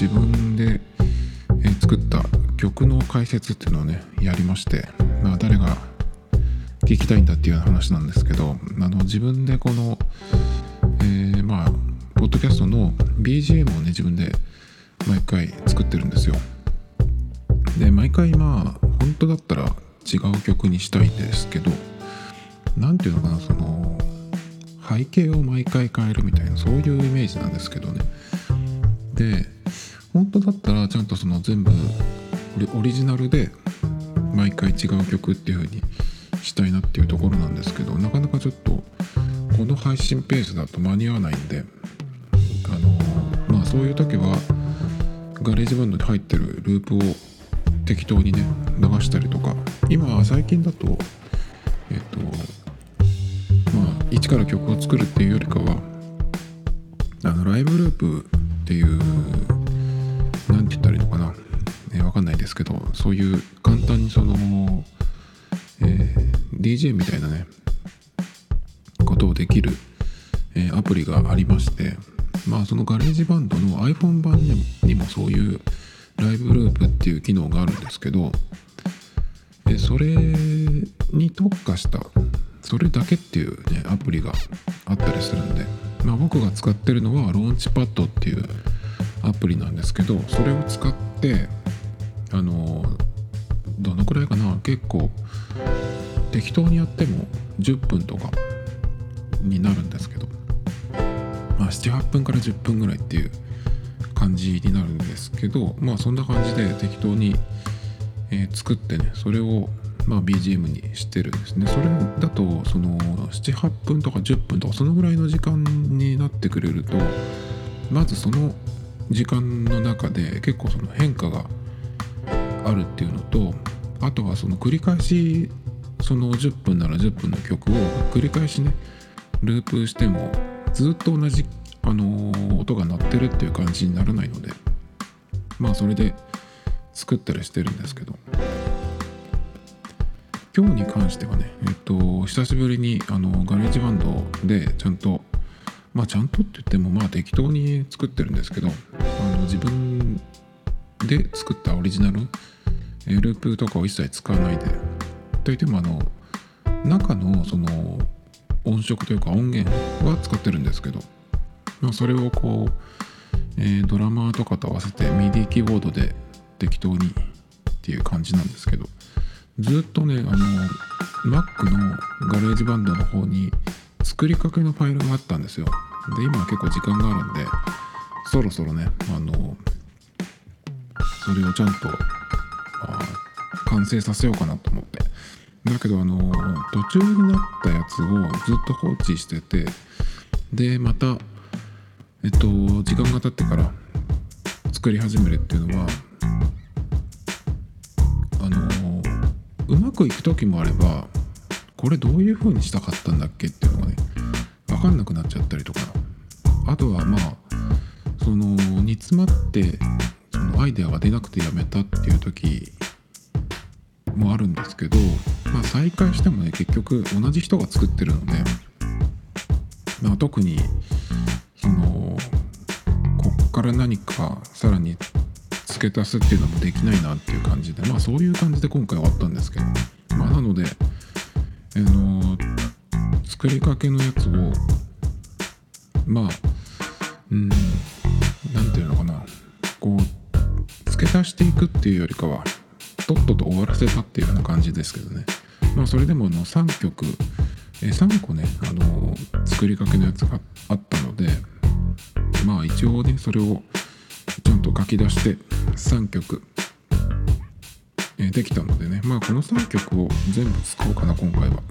自分で、え作った曲の解説っていうのをねやりまして、まあ、誰が聞きたいんだっていう話なんですけどあの自分でこの、えまあポッドキャストの BGM をね自分で毎回作ってるんですよ。で毎回まあ本当だったら違う曲にしたいんですけど何ていうのかなその背景を毎回変えるみたいなそういうイメージなんですけどね。で本当だったらちゃんとその全部オリジナルで毎回違う曲っていう風にしたいなっていうところなんですけどなかなかちょっとこの配信ペースだと間に合わないんであのまあそういう時はガレージバンドに入ってるループを適当にね流したりとか今最近だとえっとまあ一から曲を作るっていうよりかはあのライブループっていうなんて言ったらいいのかな、えーわかんないですけどそういう簡単にその、えー DJ みたいなねことをできる、えーアプリがありましてまあそのガレージバンドの iPhone 版にもにもそういうライブループっていう機能があるんですけどでそれに特化したそれだけっていうねアプリがあったりするんで、まあ、僕が使ってるのはローンチパッドっていうアプリなんですけどそれを使ってあのどのくらいかな結構適当にやっても10分とかになるんですけど。まあ78分から10分ぐらいっていう感じになるんですけどまあそんな感じで適当に、えー作ってねそれをまあ BGM にしてるんですね。それだとその78分とか10分とかそのぐらいの時間になってくれるとまずその時間の中で結構その変化があるっていうのとあとはその繰り返しその10分なら10分の曲を繰り返しねループしてもずっと同じ、あのー音が鳴ってるっていう感じにならないのでまあそれで作ったりしてるんですけど。今日に関してはねえっと久しぶりにあのガレージバンドでちゃんとまあちゃんとって言ってもまあ適当に作ってるんですけどあの自分で作ったオリジナルループとかを一切使わないでといってもあの中のその音色というか音源は使ってるんですけど、まあ、それをこう、えードラマーとかと合わせて MIDI キーボードで適当にっていう感じなんですけどずっとねあの Mac のガレージバンドの方に作りかけのファイルがあったんですよ。で今結構時間があるんでそろそろねあのそれをちゃんと完成させようかなと思って。だけどあの途中になったやつをずっと放置しててでまたえっと時間が経ってから作り始めるっていうのはうまくいく時もあればこれどういう風にしたかったんだっけっていうのがね分かんなくなっちゃったりとか。あとはまあその煮詰まってそのアイデアが出なくてやめたっていう時もあるんですけど、まあ、再開してもね結局同じ人が作ってるので、まあ、特にそのこっから何かさらに付け足すっていうのもできないなっていう感じでまあそういう感じで今回終わったんですけど、まあ、なので、あの作りかけのやつをまあうんなんていうのかなこう付け足していくっていうよりかはとっとと終わらせたっていうような感じですけどね。まあそれでもあの3曲え3個ねあの作りかけのやつがあったのでまあ一応ねそれをと書き出して3曲、えできたのでね。まあこの3曲を全部使おうかな今回は。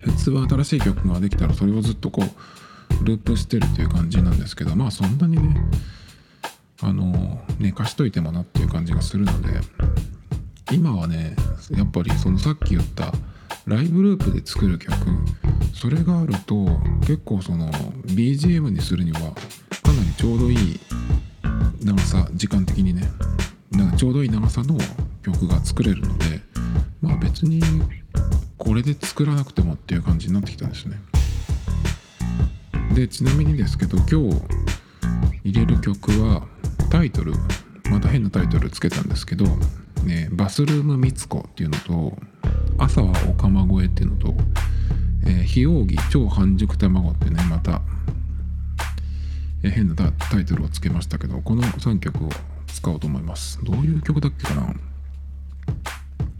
普通は新しい曲ができたらそれをずっとこうループしてるという感じなんですけどまあそんなにねあの寝かしといてもなっていう感じがするので今はねやっぱりそのさっき言ったライブループで作る曲それがあると結構その BGM にするにはかなりちょうどいい長さ時間的にね。なんかちょうどいい長さの曲が作れるのでまあ別にこれで作らなくてもっていう感じになってきたんですね。でちなみにですけど今日入れる曲はタイトルまた変なタイトルつけたんですけど、ね、バスルームみつこっていうのと朝はお釜越えっていうのと、えー、非奥義超半熟卵ってねまた、変なタイトルをつけましたけどこの3曲を使おうと思います。どういう曲だっけかな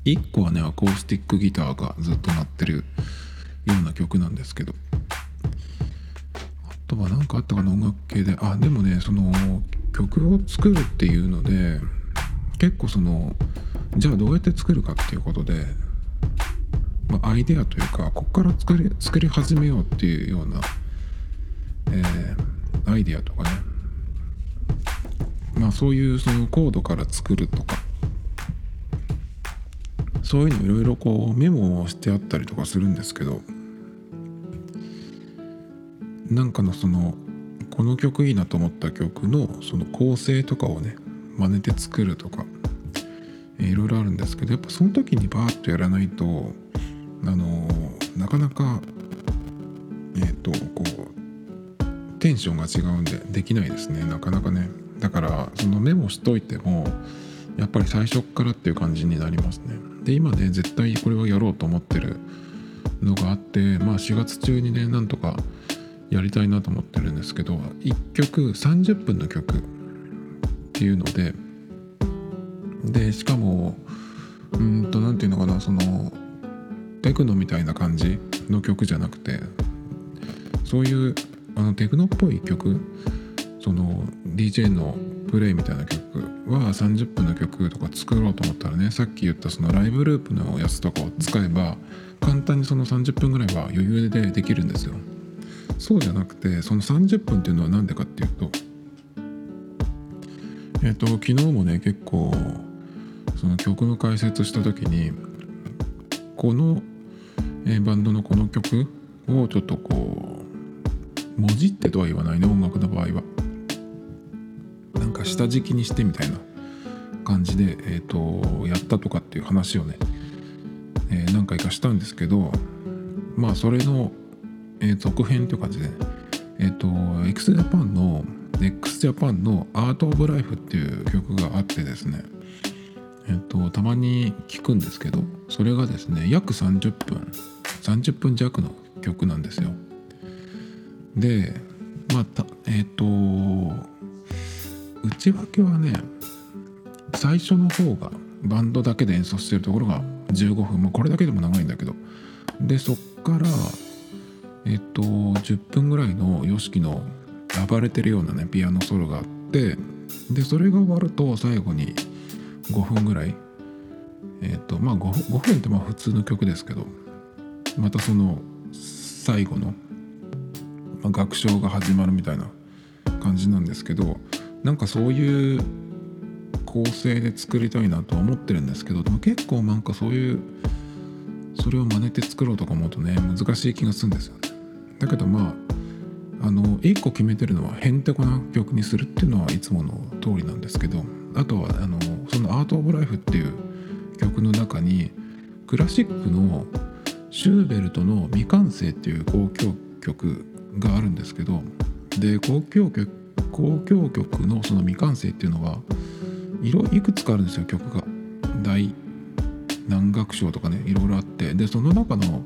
？1個はねアコースティックギターがずっと鳴ってるような曲なんですけど。あとは何かあったかな？音楽系で。あでもねその曲を作るっていうので結構そのじゃあどうやって作るかっていうことで、まあ、アイデアというかここから作り作り始めようっていうような、えー、アイデアとかね。まあそういうそのコードから作るとか。そういうのいろいろこうメモをしてあったりとかするんですけど。なんかのそのこの曲いいなと思った曲のその構成とかをね真似て作るとか。いろいろあるんですけどやっぱその時にバーッとやらないとあのなかなかえっ、ー、とテンションが違うんでできないですね。なかなかね。だからそのメモしといてもやっぱり最初からっていう感じになりますね。で今ね絶対これをやろうと思ってるのがあってまあ4月中にねなんとかやりたいなと思ってるんですけど1曲30分の曲っていうのででしかもうんと何て言うのかなそのテクノみたいな感じの曲じゃなくてそういうあのテクノっぽい曲その DJ のプレイみたいな曲は30分の曲とか作ろうと思ったらねさっき言ったそのライブループのやつとかを使えば簡単にその30分ぐらいは余裕でできるんですよ。そうじゃなくてその30分っていうのは何でかっていうとえっ、と昨日もね結構その曲の解説した時にこの、えー、バンドのこの曲をちょっとこうもじってとは言わないね音楽の場合は。なんか下敷きにしてみたいな感じで、えーと、やったとかっていう話をね、えー、何回かしたんですけどまあそれの、えー、続編という感じで、ね、えっ、ー、と x ジャパンの x ジャパンの「アート・オブ・ライフ」っていう曲があってですねえっと、たまに聞くんですけどそれがですね約30分30分弱の曲なんですよ。でまあえっ、と内訳はね最初の方がバンドだけで演奏してるところが15分、まあ、これだけでも長いんだけど。でそっからえっ、と10分ぐらいの YOSHIKI の暴れてるようなねピアノソロがあってでそれが終わると最後に5分ぐらい。えっ、ー、とまあ 5, 5分ってまあ普通の曲ですけどまたその最後の、まあ、楽章が始まるみたいな感じなんですけどなんかそういう構成で作りたいなとは思ってるんですけどでも結構なんかそういうそれを真似て作ろうとか思うとね難しい気がするんですよね。だけどまああの1個決めてるのはへんてこな曲にするっていうのはいつもの通りなんですけどあとはあのその「アート・オブ・ライフ」っていう曲の中にクラシックのシューベルトの「未完成」っていう交響曲があるんですけどで交響曲交響曲のその未完成っていうのはいろいくつかあるんですよ曲が。大何楽章とかねいろいろあってでその中の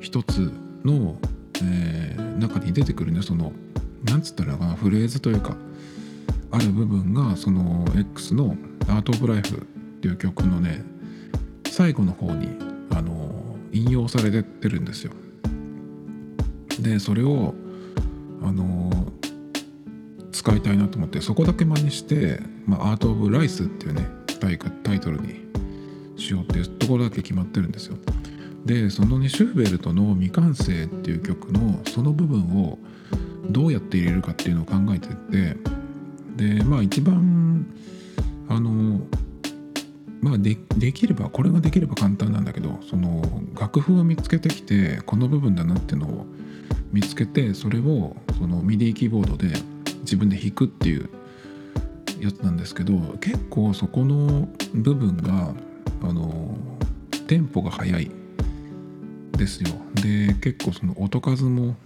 一つの、えー、中に出てくるねそのなんつったらかなフレーズというかある部分がその X の「アート・オブ・ライフ」っていう曲のね最後の方にあの引用されててるんですよ。でそれをあの使いたいなと思ってそこだけ真似して「まあ、アート・オブ・ライス」っていうねタイタイトルにしようっていうところだけ決まってるんですよ。でそのねシューベルトの「未完成」っていう曲のその部分をどうやって入れるかっていうのを考えてってでまあ一番あのまあでできればこれができれば簡単なんだけどその楽譜を見つけてきてこの部分だなっていうのを見つけてそれをそのミディキーボードで自分で弾くっていうやつなんですけど結構そこの部分があのテンポが速いですよ。で結構その音数も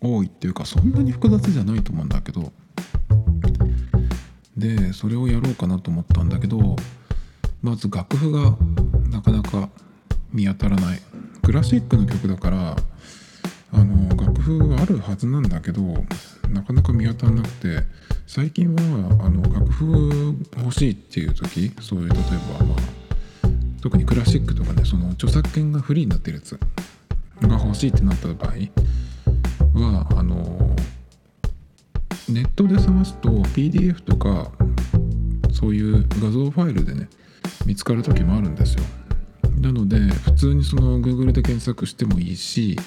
多いっていうかそんなに複雑じゃないと思うんだけどでそれをやろうかなと思ったんだけどまず楽譜がなかなか見当たらない。クラシックの曲だからあの楽譜あるはずなんだけどなかなか見当たらなくて最近はあの楽譜欲しいっていう時そういう例えばまあ特にクラシックとかねその著作権がフリーになってるやつが欲しいってなった場合はあのネットで探すと PDF とかそういう画像ファイルでね見つかる時もあるんですよ。なので普通にその Google で検索してもいいし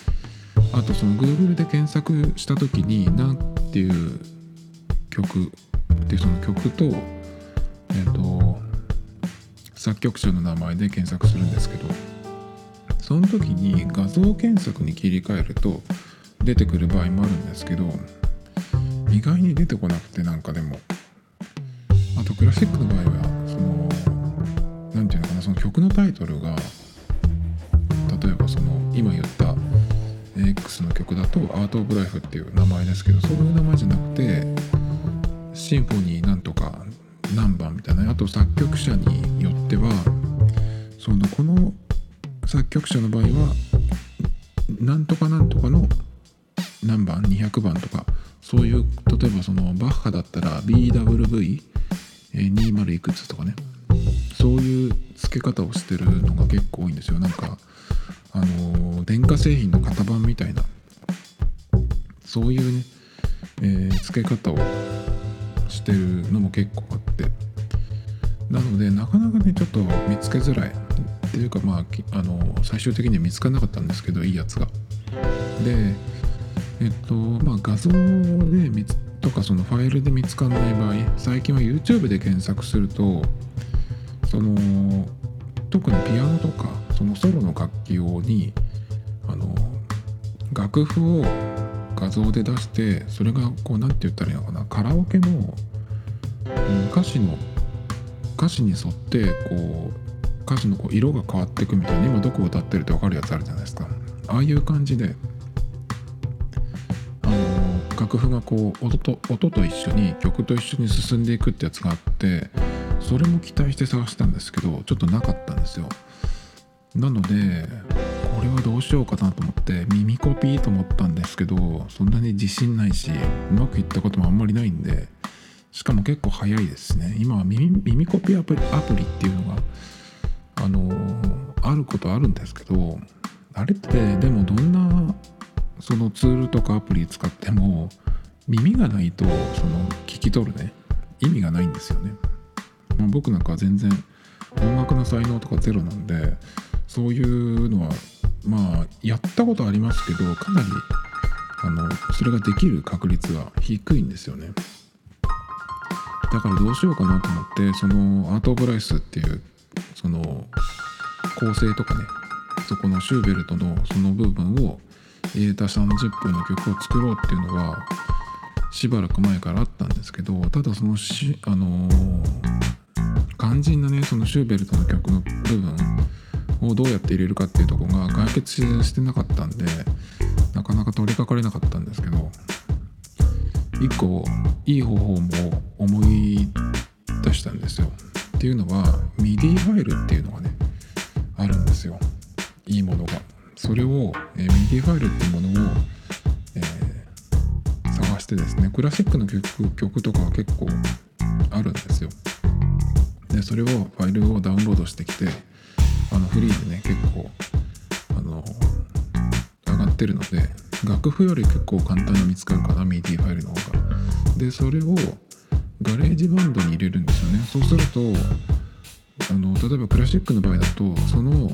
あとその Google で検索した時に何ていう曲でその曲とえっ、と作曲者の名前で検索するんですけどその時に画像検索に切り替えると出てくる場合もあるんですけど意外に出てこなくてなんかでも。あとクラシックの場合はその何て言うのかなその曲のタイトルが例えばその今言った X の曲だと「アート・オブ・ライフ」っていう名前ですけどそういう名前じゃなくてシンフォニーなんとか何番みたいなあと作曲者によってはそのこの作曲者の場合はなんとかなんとかの何番200番とかそういう例えばそのバッハだったら BWV20 いくつとかね。そういう付け方をしてるのが結構多いんですよ。なんかあの電化製品の型番みたいなそういうね、えー、付け方をしてるのも結構あって。なのでなかなかねちょっと見つけづらいっていうかまああの最終的には見つからなかったんですけどいいやつが。でえっとまあ画像で見つとかそのファイルで見つかんない場合最近は YouTube で検索するとその特にピアノとかそのソロの楽器用にあの楽譜を画像で出してそれがこう何て言ったらいいのかなカラオケの、歌詞の歌詞に沿ってこう歌詞のこう色が変わっていくみたいな今どこを歌ってるって分かるやつあるじゃないですか。ああいう感じであの楽譜がこう音と音と一緒に曲と一緒に進んでいくってやつがあってそれも期待して探したんですけどちょっとなかったんですよ。なのでこれはどうしようかなと思って耳コピーと思ったんですけどそんなに自信ないしうまくいったこともあんまりないんでしかも結構早いですね今は耳耳コピーアプリアプリっていうのがあのあることあるんですけどあれってでもどんなそのツールとかアプリ使っても耳がないとその聞き取るね意味がないんですよね。まあ、僕なんかは全然音楽の才能とかゼロなんでそういうのはまあやったことありますけどかなりあのそれができる確率は低いんですよね。だからどうしようかなと思ってそのアート・オブ・ライスっていうその構成とかねそこのシューベルトのその部分を入れた30分の曲を作ろうっていうのはしばらく前からあったんですけどただそのしあのー、肝心なねそのシューベルトの曲の部分をどうやって入れるかっていうとこが解決してなかったんでなかなか取り掛かれなかったんですけど一個いい方法も思い出したんですよ。っていうのは MIDI ファイルっていうのがねあるんですよいいものが。それを、えー、MIDI ファイルっていうものを、えー、探してですねクラシックの曲曲とかは結構あるんですよでそれをファイルをダウンロードしてきてあのフリーでね結構あの上がってるので楽譜より結構簡単に見つかるかな MIDI ファイルの方が。でそれをガレージバンドに入れるんですよね。そうするとあの例えばクラシックの場合だとその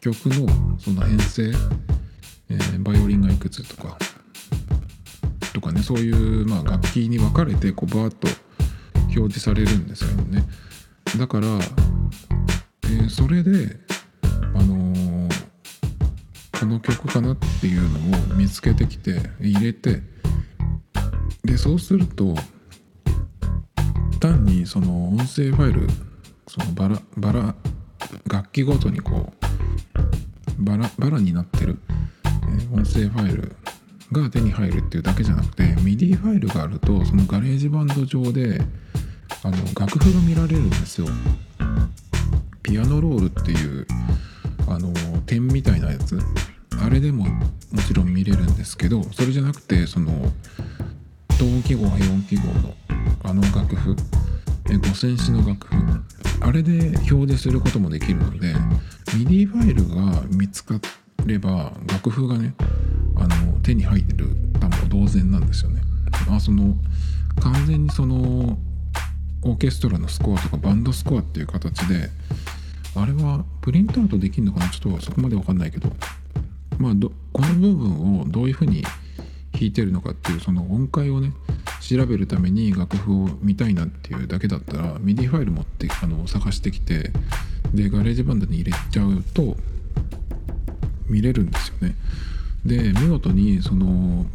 曲のその編成、えー、バイオリンがいくつとかとかねそういう、まあ、楽器に分かれてこうバーッと表示されるんですよね。だから、えー、それであのー、この曲かなっていうのを見つけてきて入れてでそうすると単にその音声ファイルそのバラバラ楽器ごとにこうバラバラになってる、えー、音声ファイルが手に入るっていうだけじゃなくて MIDI ファイルがあるとそのガレージバンド上であの楽譜が見られるんですよ。ピアノロールっていうあの点みたいなやつ？あれでももちろん見れるんですけどそれじゃなくてその等音記号は4記号のあの楽譜五線紙の楽譜あれで表示することもできるので MIDI ファイルが見つかれば楽譜がねあの手に入ってるたも同然なんですよね。まあ、その完全にそのオーケストラのスコアとかバンドスコアっていう形であれはプリントアウトできるのかな？ちょっとそこまで分かんないけどまあどこの部分をどういうふうに弾いてるのかっていうその音階をね調べるために楽譜を見たいなっていうだけだったら MIDI ファイル持ってあの探してきてでガレージバンドに入れちゃうと見れるんですよね。で見事にその、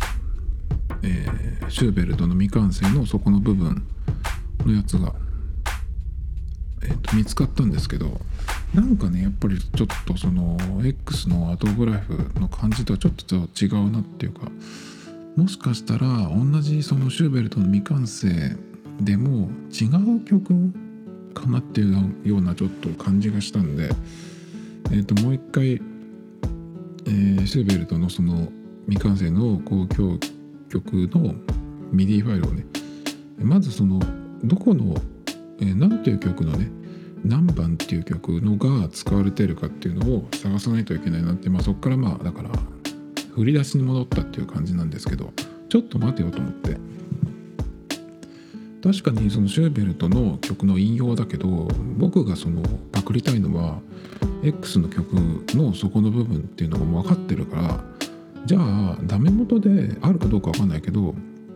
えー、シューベルトの未完成のそこの部分のやつが、えーと、見つかったんですけどなんかねやっぱりちょっとその X のアトグラフの感じとはちょっと違うなっていうかもしかしたら同じそのシューベルトの未完成でも違う曲かなっていうようなちょっと感じがしたんで、えー、ともう一回えー、シューベルトのその未完成の交響曲の MIDI ファイルをねまずそのどこの、えー、何ていう曲のね何番っていう曲のが使われてるかっていうのを探さないといけないなって、まあ、そこからまあだから振り出しに戻ったっていう感じなんですけどちょっと待てよと思って。確かにそのシューベルトの曲の引用だけど僕がそのパクりたいのは X の曲の底の部分っていうのがもう分かってるからじゃあダメ元であるかどうか分かんないけど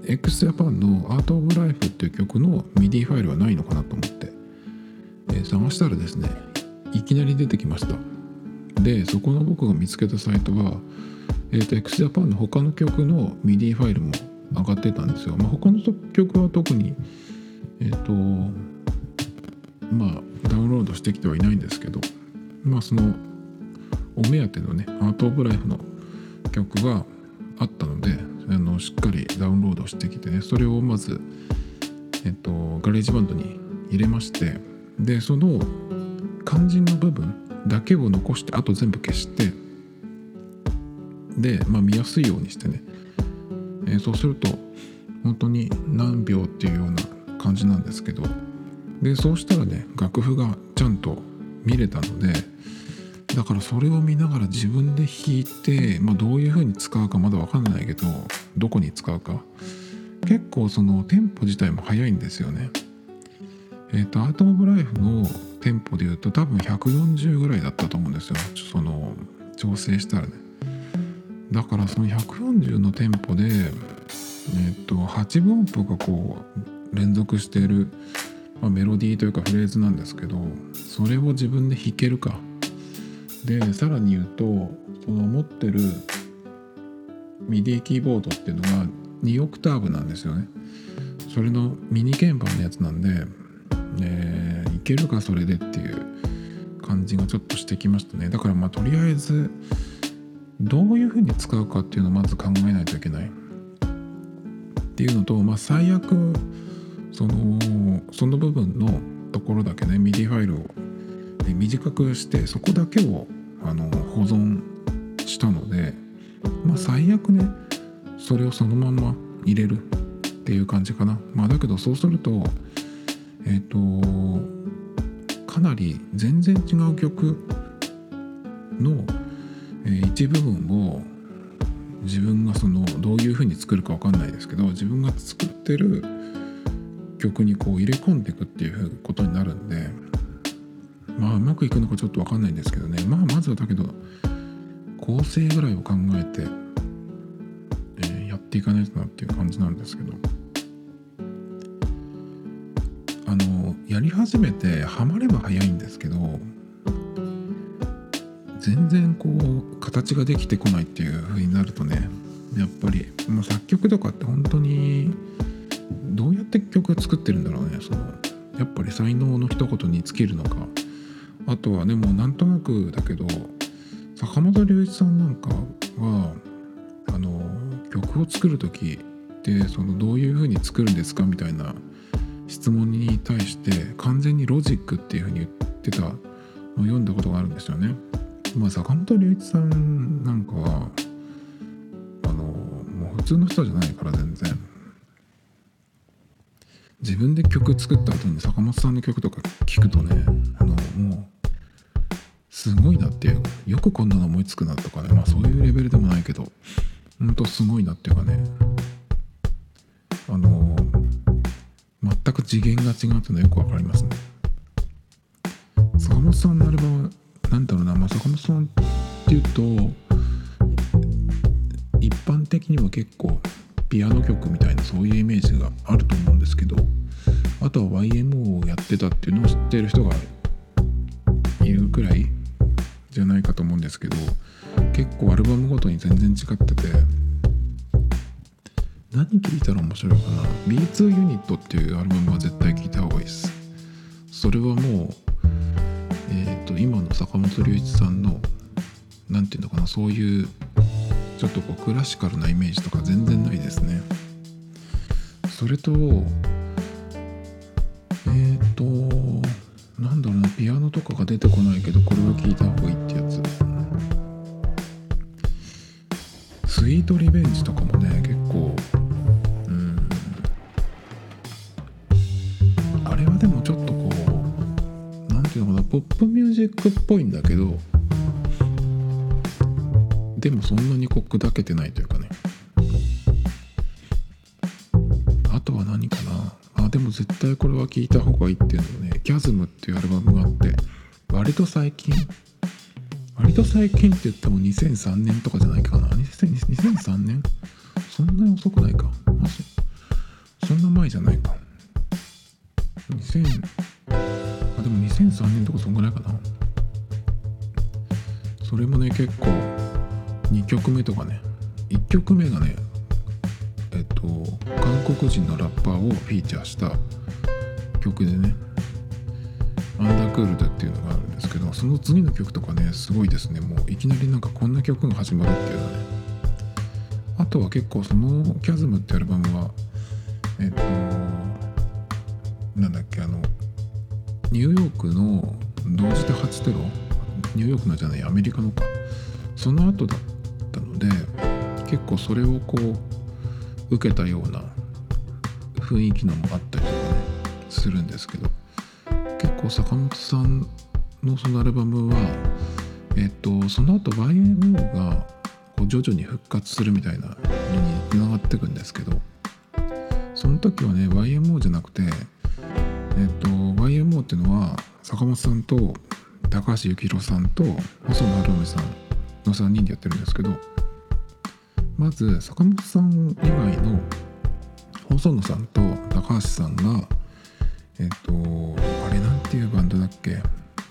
x ジャパンの「アート・オブ・ライフ」っていう曲の MIDI ファイルはないのかなと思って、え、探したらですねいきなり出てきました。でそこの僕が見つけたサイトは、えーと、x ジャパンの他の曲の MIDI ファイルも上がってたんですよ、まあ、他の曲は特にえっ、ー、とまあダウンロードしてきてはいないんですけどまあそのお目当てのねアート・オブ・ライフの曲があったのであのしっかりダウンロードしてきてねそれをまず、えっと、ガレージバンドに入れましてでその肝心の部分だけを残してあと全部消してで、まあ、見やすいようにしてね、えー、そうすると本当に何秒っていうような感じなんですけどでそうしたらね楽譜がちゃんと見れたのでだからそれを見ながら自分で弾いて、まあ、どういう風に使うかまだ分かんないけどどこに使うか結構そのテンポ自体も速いんですよね。えっ、ー、とアート・オブ・ライフのテンポで言うと多分140ぐらいだったと思うんですよ。その調整したらね。だからその140のテンポでえっ、ー、と8分音符がこう連続している、まあ、メロディーというかフレーズなんですけどそれを自分で弾けるか。でさらに言うとその持ってる MIDI キーボードっていうのが2オクターブなんですよね。それのミニ鍵盤のやつなんで、えー、いけるかそれでっていう感じがちょっとしてきましたね。だからまあとりあえずどういうふうに使うかっていうのをまず考えないといけない。っていうのと、まあ、最悪そのその部分のところだけね MIDI ファイルを短くしてそこだけをあの保存したのでまあ最悪ねそれをそのまま入れるっていう感じかな。まあだけどそうするとえっ、ー、とかなり全然違う曲の、えー、一部分を自分がそのどういうふうに作るか分かんないですけど自分が作ってる曲にこう入れ込んでいくっていうことになるんでまあうまくいくのかちょっと分かんないんですけどね。まあまずはだけど構成ぐらいを考えて、えー、やっていかないとなっていう感じなんですけど。あのやり始めてハマれば早いんですけど全然こう形ができてこないっていう風になるとねやっぱり、まあ、作曲とかって本当にどうやって曲作ってるんだろうねそのやっぱり才能の一言に尽きるのか。あとはねもうなんとなくだけど坂本龍一さんなんかはあの曲を作る時ってそのどういう風に作るんですかみたいな質問に対して完全にロジックっていうふうに言ってたのを読んだことがあるんですよね。まあ坂本龍一さんなんかはあのもう普通の人じゃないから全然。自分で曲作った後に坂本さんの曲とか聞くとねあのもうすごいなっていうよくこんなの思いつくなとかね。まあそういうレベルでもないけどほんとすごいなっていうかね。あの全く次元が違うっていうのはよくわかりますね。坂本さんのアルバムなんだろうな、まあ、坂本さんっていうと一般的には結構ピアノ曲みたいなそういうイメージがあると思うんですけどあとは YMO をやってたっていうのを知ってる人がいるくらいじゃないかと思うんですけど結構アルバムごとに全然違ってて何聴いたら面白いかな？B2 ユニットっていうアルバムは絶対聴いた方がいいです。それはもうえっ、ー、と今の坂本龍一さんの何て言うのかな？そういうちょっとこうクラシカルなイメージとか全然ないですね。それとえっ、ー、となんだろうな？ピアノとかが出てこないけどこれは聴いた方がいいってやつ。スイートリベンジとかもね結構ポップミュージックっぽいんだけどでもそんなにこう砕けてないというかね。あとは何かな？あでも絶対これは聴いた方がいいっていうのね「キャズムっていうアルバムがあって割と最近割と最近って言っても2003年とかじゃないかな。2003年？そんなに遅くないか。そんな前じゃないか。2000でも2003年とかそんぐらいかな。それもね結構2曲目とかね。1曲目がねえっと韓国人のラッパーをフィーチャーした曲でね。アンダークールドっていうのがあるんですけどその次の曲とかねすごいですね。もういきなりなんかこんな曲が始まるっていうのはね。あとは結構その「キャズムってアルバムはえっとなんだっけあのニューヨークの同時多発テロ？ニューヨークのじゃないアメリカのか。その後だったので結構それをこう受けたような雰囲気のもあったりとかねするんですけど。結構坂本さんのそのアルバムはえっとその後 YMO がこう徐々に復活するみたいなのにつながっていくんですけどその時はね YMO じゃなくてえっと YMO っていうのは坂本さんと高橋幸宏さんと細野晴臣さんの3人でやってるんですけどまず坂本さん以外の細野さんと高橋さんがえっ、とあれなんていうバンドだっけ？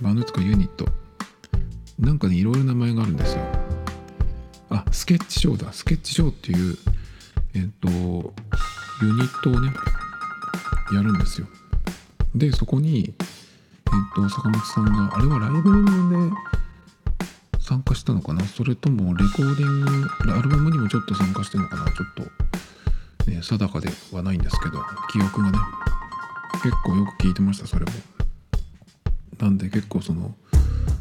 バンドとかユニット。なんかねいろいろ名前があるんですよ。あスケッチショーだ。スケッチショーっていうえっ、とユニットをねやるんですよ。でそこにえっ、と坂本さんがあれはライブで参加したのかな？それともレコーディングアルバムにもちょっと参加してるのかな？ちょっとね定かではないんですけど記憶がね。結構よく聞いてましたそれも。なんで結構その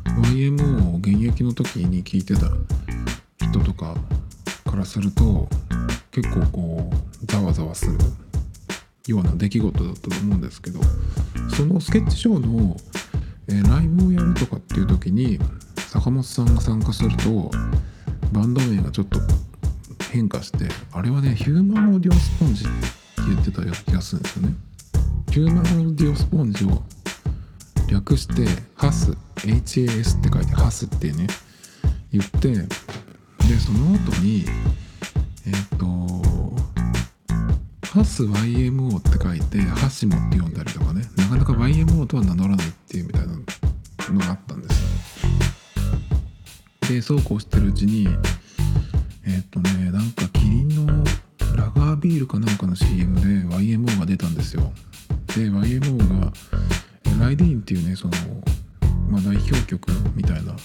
YMO を現役の時に聞いてた人とかからすると結構こうざわざわする。ような出来事だったと思うんですけどそのスケッチショーの、えー、ライブをやるとかっていう時に坂本さんが参加するとバンド名がちょっと変化してあれはねヒューマンオーディオスポンジって言ってたような気がするんですよね。ヒューマンオーディオスポンジを略してハス HAS って書いてハスってね言ってでその後にえっ、ー、とハス YMO って書いてハシモって読んだりとかねなかなか YMO とは名乗らないっていうみたいなのがあったんですよ。でそうこうしてるうちにえっ、ー、とねなんかキリンのラガービールかなんかの CM で YMO が出たんですよ。で YMO が「ライディーン」っていうねその、まあ、代表曲みたいな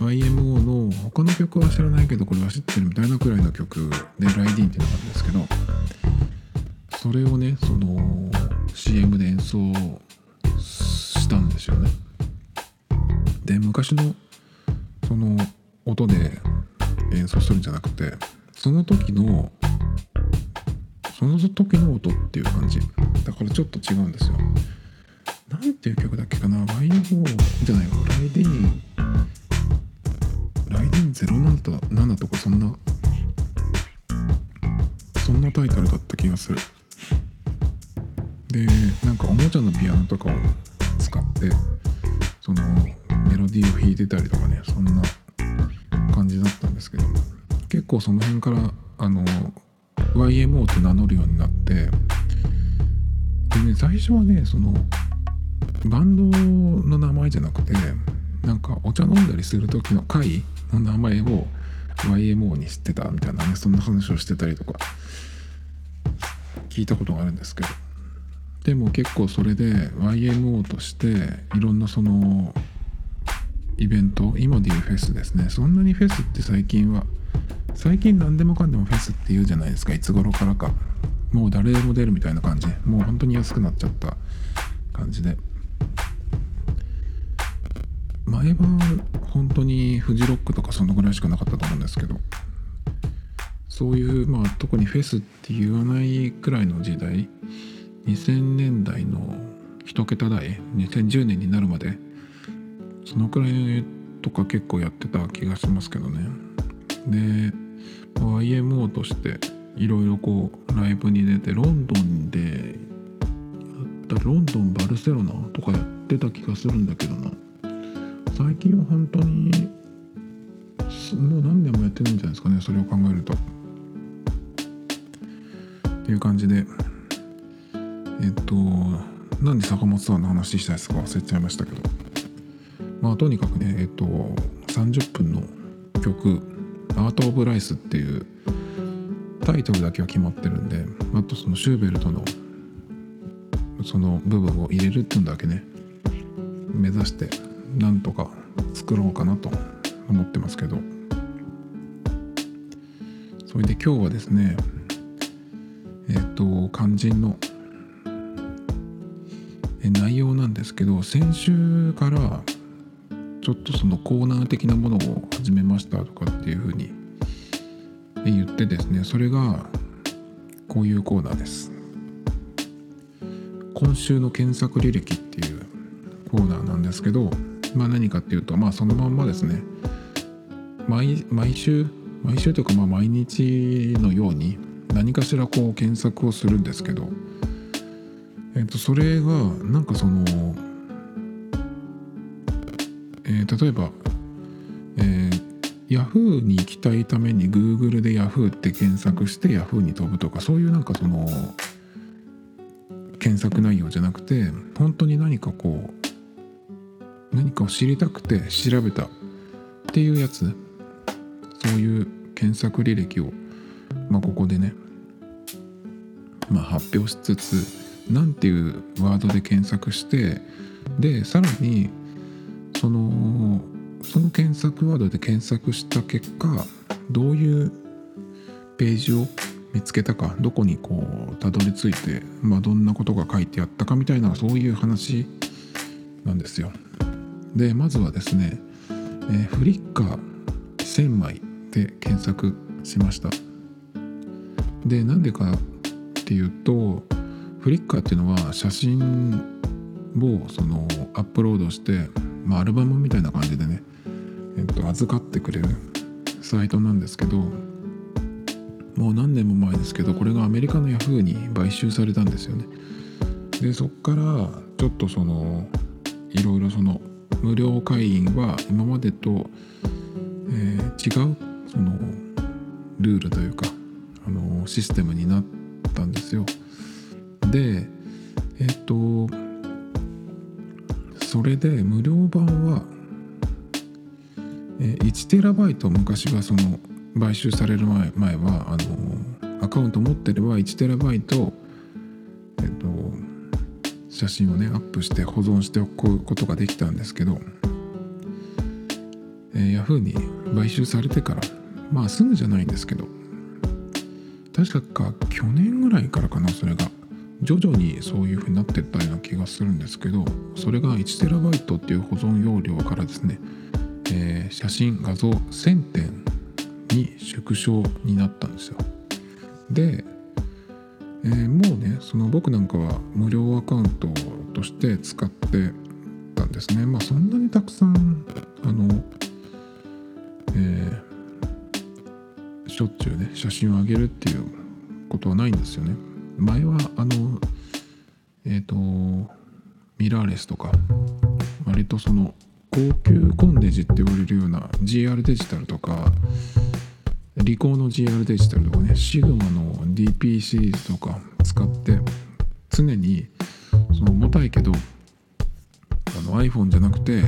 YMO の他の曲は知らないけどこれは知ってるみたいなくらいの曲で「ライディーン」っていうのがあるんですけどそれをねその CM で演奏したんですよね。で昔のその音で演奏するんじゃなくてその時のその時の音っていう感じ。だからちょっと違うんですよ。なんていう曲だっけかな？YMO じゃないわ。ライディーン。ライディーン07とかそんなそんなタイトルだった気がする。でなんかおもちゃのピアノとかを使ってそのメロディーを弾いてたりとかねそんな感じだったんですけど結構その辺からあの YMO って名乗るようになってでね最初はねそのバンドの名前じゃなくてなんかお茶飲んだりする時の会の名前を YMO に知ってたみたいなねそんな話をしてたりとか聞いたことがあるんですけど。でも結構それで YMO としていろんなそのイベント今でいうフェスですね。そんなにフェスって最近は最近何でもかんでもフェスって言うじゃないですかいつ頃からか。もう誰でも出るみたいな感じ。もう本当に安くなっちゃった感じで。前は本当にフジロックとかそのぐらいしかなかったと思うんですけど。そういうまあ特にフェスって言わないくらいの時代。2000年代の1桁台。2010年になるまで。そのくらいとか結構やってた気がしますけどね。で YMO としていろいろこうライブに出てロンドンでやったロンドンバルセロナとかやってた気がするんだけどな。最近は本当にもう何年もやってるんじゃないですかねそれを考えると。っていう感じで。えっとなんで坂本さんの話したやつか？忘れちゃいましたけど。まあとにかくねえっと30分の曲「アート・オブ・ライス」っていうタイトルだけは決まってるんであとそのシューベルトのその部分を入れるっていうのだけね目指してなんとか作ろうかなと思ってますけど。それで今日はですねえっ、と肝心の内容なんですけど先週からちょっとそのコーナー的なものを始めましたとかっていうふうに言ってですねそれがこういうコーナーです。今週の検索履歴っていうコーナーなんですけどまあ何かっていうとまあそのまんまですね。毎毎週毎週というかまあ毎日のように何かしらこう検索をするんですけどえっとそれがなんかそのえー、例えば、えー、Yahoo に行きたいために Google で Yahoo って検索して Yahoo に飛ぶとかそういうなんかその検索内容じゃなくて本当に何かこう何かを知りたくて調べたっていうやつそういう検索履歴を、まあ、ここでね、まあ、発表しつつ何ていうワードで検索してでさらにそのその検索ワードで検索した結果どういうページを見つけたかどこにこうたどり着いて、まあ、どんなことが書いてあったかみたいなそういう話なんですよ。でまずはですね、えー、フリッカー1000枚で検索しました。でなんでかっていうとフリッカーっていうのは写真をそのアップロードしてまあ、アルバムみたいな感じでね、えっと、預かってくれるサイトなんですけどもう何年も前ですけどこれがアメリカのヤフーに買収されたんですよねでそっからちょっとそのいろいろその無料会員は今までと、えー、違うそのルールというかあのシステムになったんですよ。でえっとそれで無料版は1テラバイト昔はその買収される前前はあのアカウント持ってれば1テラバイト、えっと、写真をねアップして保存しておくことができたんですけど、えー、Yahoo に買収されてからまあすぐじゃないんですけど確か去年ぐらいからかなそれが。徐々にそういう風になってったような気がするんですけどそれが 1TB っていう保存容量からですね、えー、写真画像1000点に縮小になったんですよ。で、えー、もうねその僕なんかは無料アカウントとして使ってたんですね。まあそんなにたくさんあのえー、しょっちゅうね写真を上げるっていうことはないんですよね。前はあのえっ、ー、とミラーレスとか割とその高級コンデジって言われるような GR デジタルとかリコーの GR デジタルとかねシグマの DP シリーズとか使って常にその重たいけどあの iPhone じゃなくて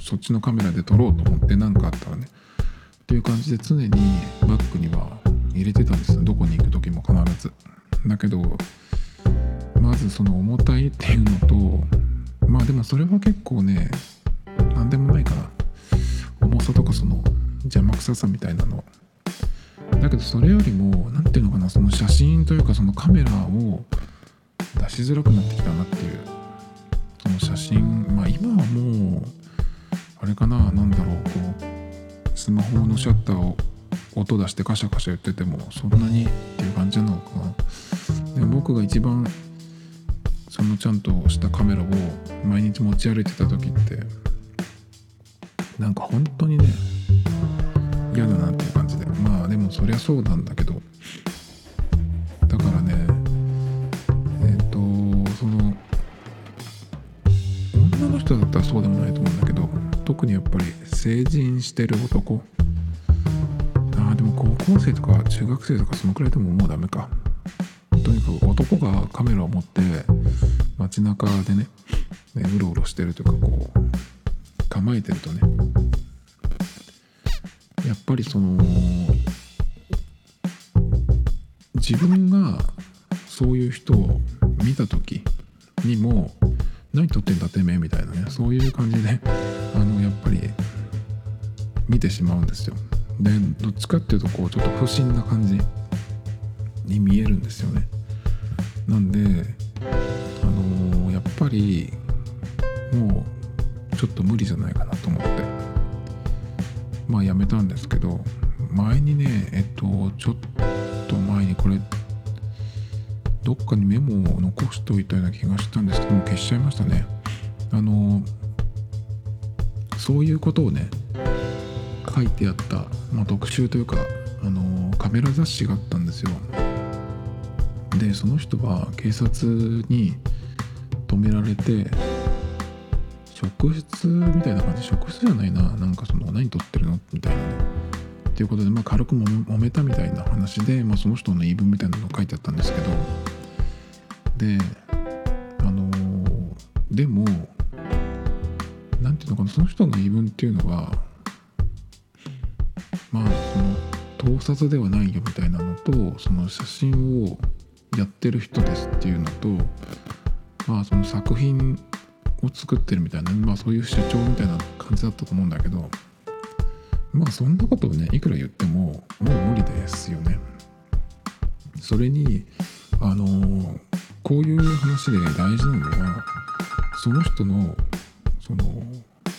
そっちのカメラで撮ろうと思って何かあったらねっていう感じで常にバッグには入れてたんですどこに行く時も必ず。だけどまずその重たいっていうのとまあでもそれは結構ね何でもないかな重さとかその邪魔くささみたいなのだけどそれよりも何ていうのかなその写真というかそのカメラを出しづらくなってきたなっていうその写真まあ今はもうあれかな何だろうこうスマホのシャッターを音出してカシャカシャ言っててもそんなにっていう感じなのかな。で僕が一番そのちゃんとしたカメラを毎日持ち歩いてた時ってなんか本当にね嫌だなっていう感じでまあでもそりゃそうなんだけど。だからねえっ、ー、とその女の人だったらそうでもないと思うんだけど特にやっぱり成人してる男。あでも高校生とか中学生とかそのくらいでももうダメか。とにかく男がカメラを持って街中でねねうろうろしてるというかこう構えてるとね。やっぱりその自分がそういう人を見た時にも何撮ってんだてめえみたいなねそういう感じであのやっぱり見てしまうんですよ。でどっちかっていうとこうちょっと不審な感じに見えるんですよねなんであのー、やっぱりもうちょっと無理じゃないかなと思ってまあやめたんですけど前にねえっとちょっと前にこれどっかにメモを残しておいたような気がしたんですけども消しちゃいましたね。あのそういうことをね書いてあった、まあ、特集というか、あのカメラ雑誌があったんですよ。でその人は警察に止められて職質みたいな感じ職質じゃないな。なんかその何撮ってるの？みたいな。ねっていうことで、まあ、軽く揉めたみたいな話で、まあ、その人の言い分みたいなの書いてあったんですけど。であのー、でも何ていうのかなその人の言い分っていうのはまあその盗撮ではないよみたいなのとその写真をやってる人ですっていうのとまあその作品を作ってるみたいなまあそういう主張みたいな感じだったと思うんだけどまあそんなことをねいくら言ってももう無理ですよね。それにあのこういう話で大事なのはその人のその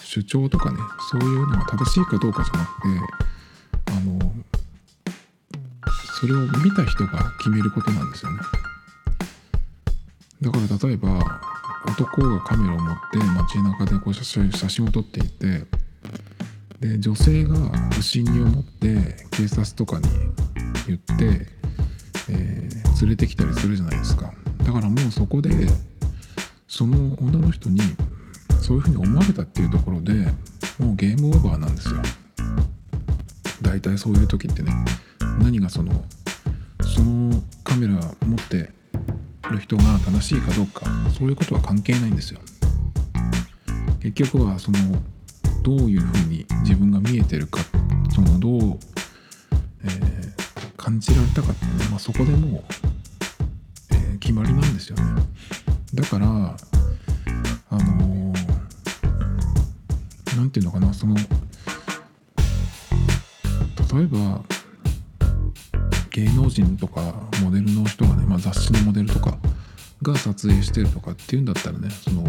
主張とかねそういうのが正しいかどうかじゃなくてあのそれを見た人が決めることなんですよねだから例えば男がカメラを持って街中でこう写真を撮っていてで女性が不審に思って警察とかに言って、えー、連れてきたりするじゃないですか。だからもうそこでその女の人にそういうふうに思われたっていうところでもうゲームオーバーなんですよ。大体そういう時ってね。何がそのそのカメラ持ってる人が正しいかどうかそういうことは関係ないんですよ。結局はそのどういうふうに自分が見えてるかそのどう、えー、感じられたかっていうのは、まあ、そこでもう、えー、決まりなんですよね。だからあの何、て言うのかなその例えば芸能人とかモデルの人がね、まあ、雑誌のモデルとかが撮影してるとかっていうんだったらねその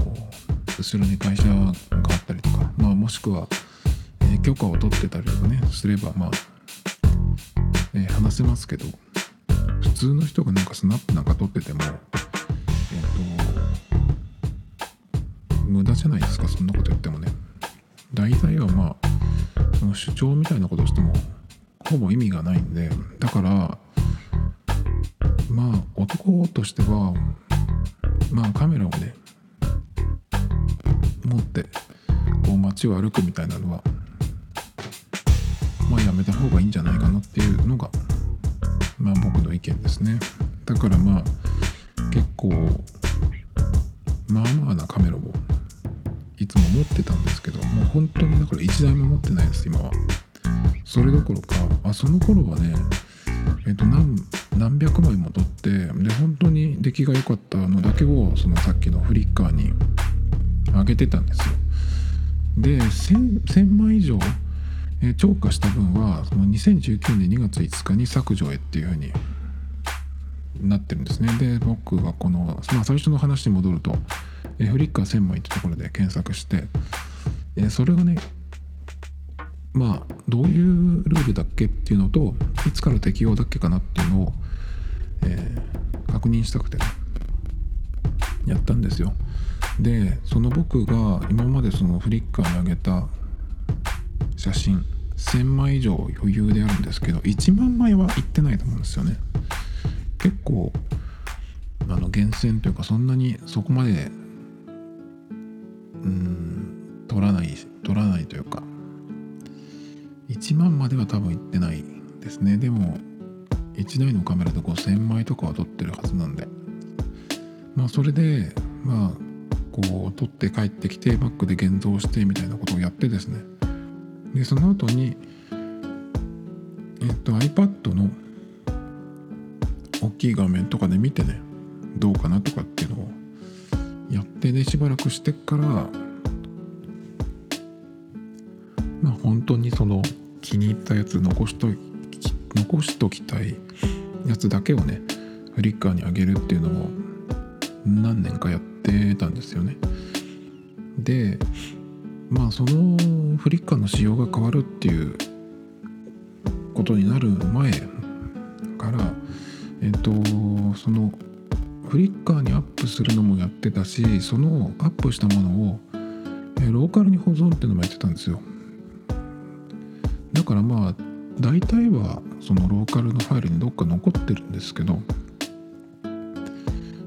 後ろに会社があったりとか、まあ、もしくは、えー、許可を取ってたりとかねすればまあ、えー、話せますけど普通の人がなんかスナップなんか撮っててもえっ、と無駄じゃないですかそんなこと言ってもね。大体はまあその主張みたいなことをしてもほぼ意味がないんでだからまあ男としてはまあカメラをね持ってこう街を歩くみたいなのはまあやめた方がいいんじゃないかなっていうのがまあ僕の意見ですね。だからまあ結構まあまあなカメラをいつも持ってたんですけどもう本当にだから1台も持ってないです今は。それどころかあその頃はねえっと何何百枚も撮ってで本当に出来が良かったのだけをそのさっきのフリッカーに上げてたんですよ。で 1000, 1000枚以上、え、超過した分はその2019年2月5日に削除へっていうふうになってるんですね。で僕はこの、まあ、最初の話に戻ると、え、フリッカー1000枚ってところで検索して、え、それがねまあどういうルールだっけっていうのといつから適用だっけかなっていうのを、えー、確認したくてやったんですよ。でその僕が今までそのフリッカーに上げた写真1000枚以上余裕であるんですけど1万枚はいってないと思うんですよね。結構あの厳選というかそんなにそこまでうん取らない取らないというか1万までは多分いってないですね。でも1台のカメラで5000枚とかは撮ってるはずなんで。まあそれでまあこう撮って帰ってきてバックで現像してみたいなことをやってですね。でその後にえっと iPad の大きい画面とかで見てねどうかなとかっていうのをやってねしばらくしてからまあ本当にその気に入ったやつ残しと残しときたいやつだけをねフリッカーにあげるっていうのを何年かやってたんですよね。でまあそのフリッカーの仕様が変わるっていうことになる前からえっとそのフリッカーにアップするのもやってたしそのアップしたものをローカルに保存っていうのもやってたんですよ。からまあ大体はそのローカルのファイルにどっか残ってるんですけど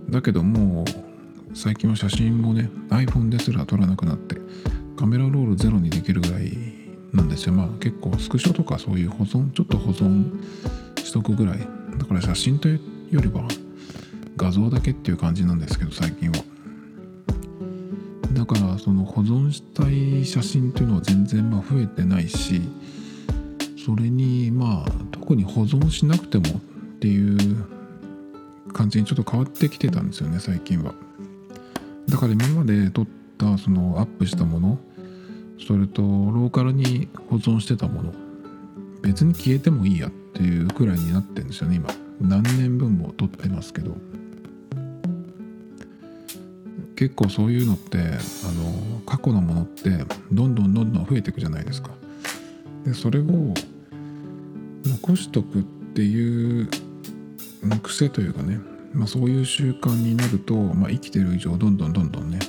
だけどもう最近は写真もね iPhone ですら撮らなくなってカメラロールゼロにできるぐらいなんですよ。まあ結構スクショとかそういう保存ちょっと保存しとくぐらい。だから写真というよりは画像だけっていう感じなんですけど最近は。だからその保存したい写真っていうのは全然まあ増えてないしそれにまあ特に保存しなくてもっていう感じにちょっと変わってきてたんですよね最近は。だから今まで撮ったそのアップしたものそれとローカルに保存してたもの別に消えてもいいやっていうくらいになってるんですよね今。何年分も撮ってますけど。結構そういうのってあの過去のものってどんどんどんどん増えていくじゃないですか。でそれを残しとくっていう癖というかね、まあ、そういう習慣になると、まあ、生きてる以上どんどんどんどんね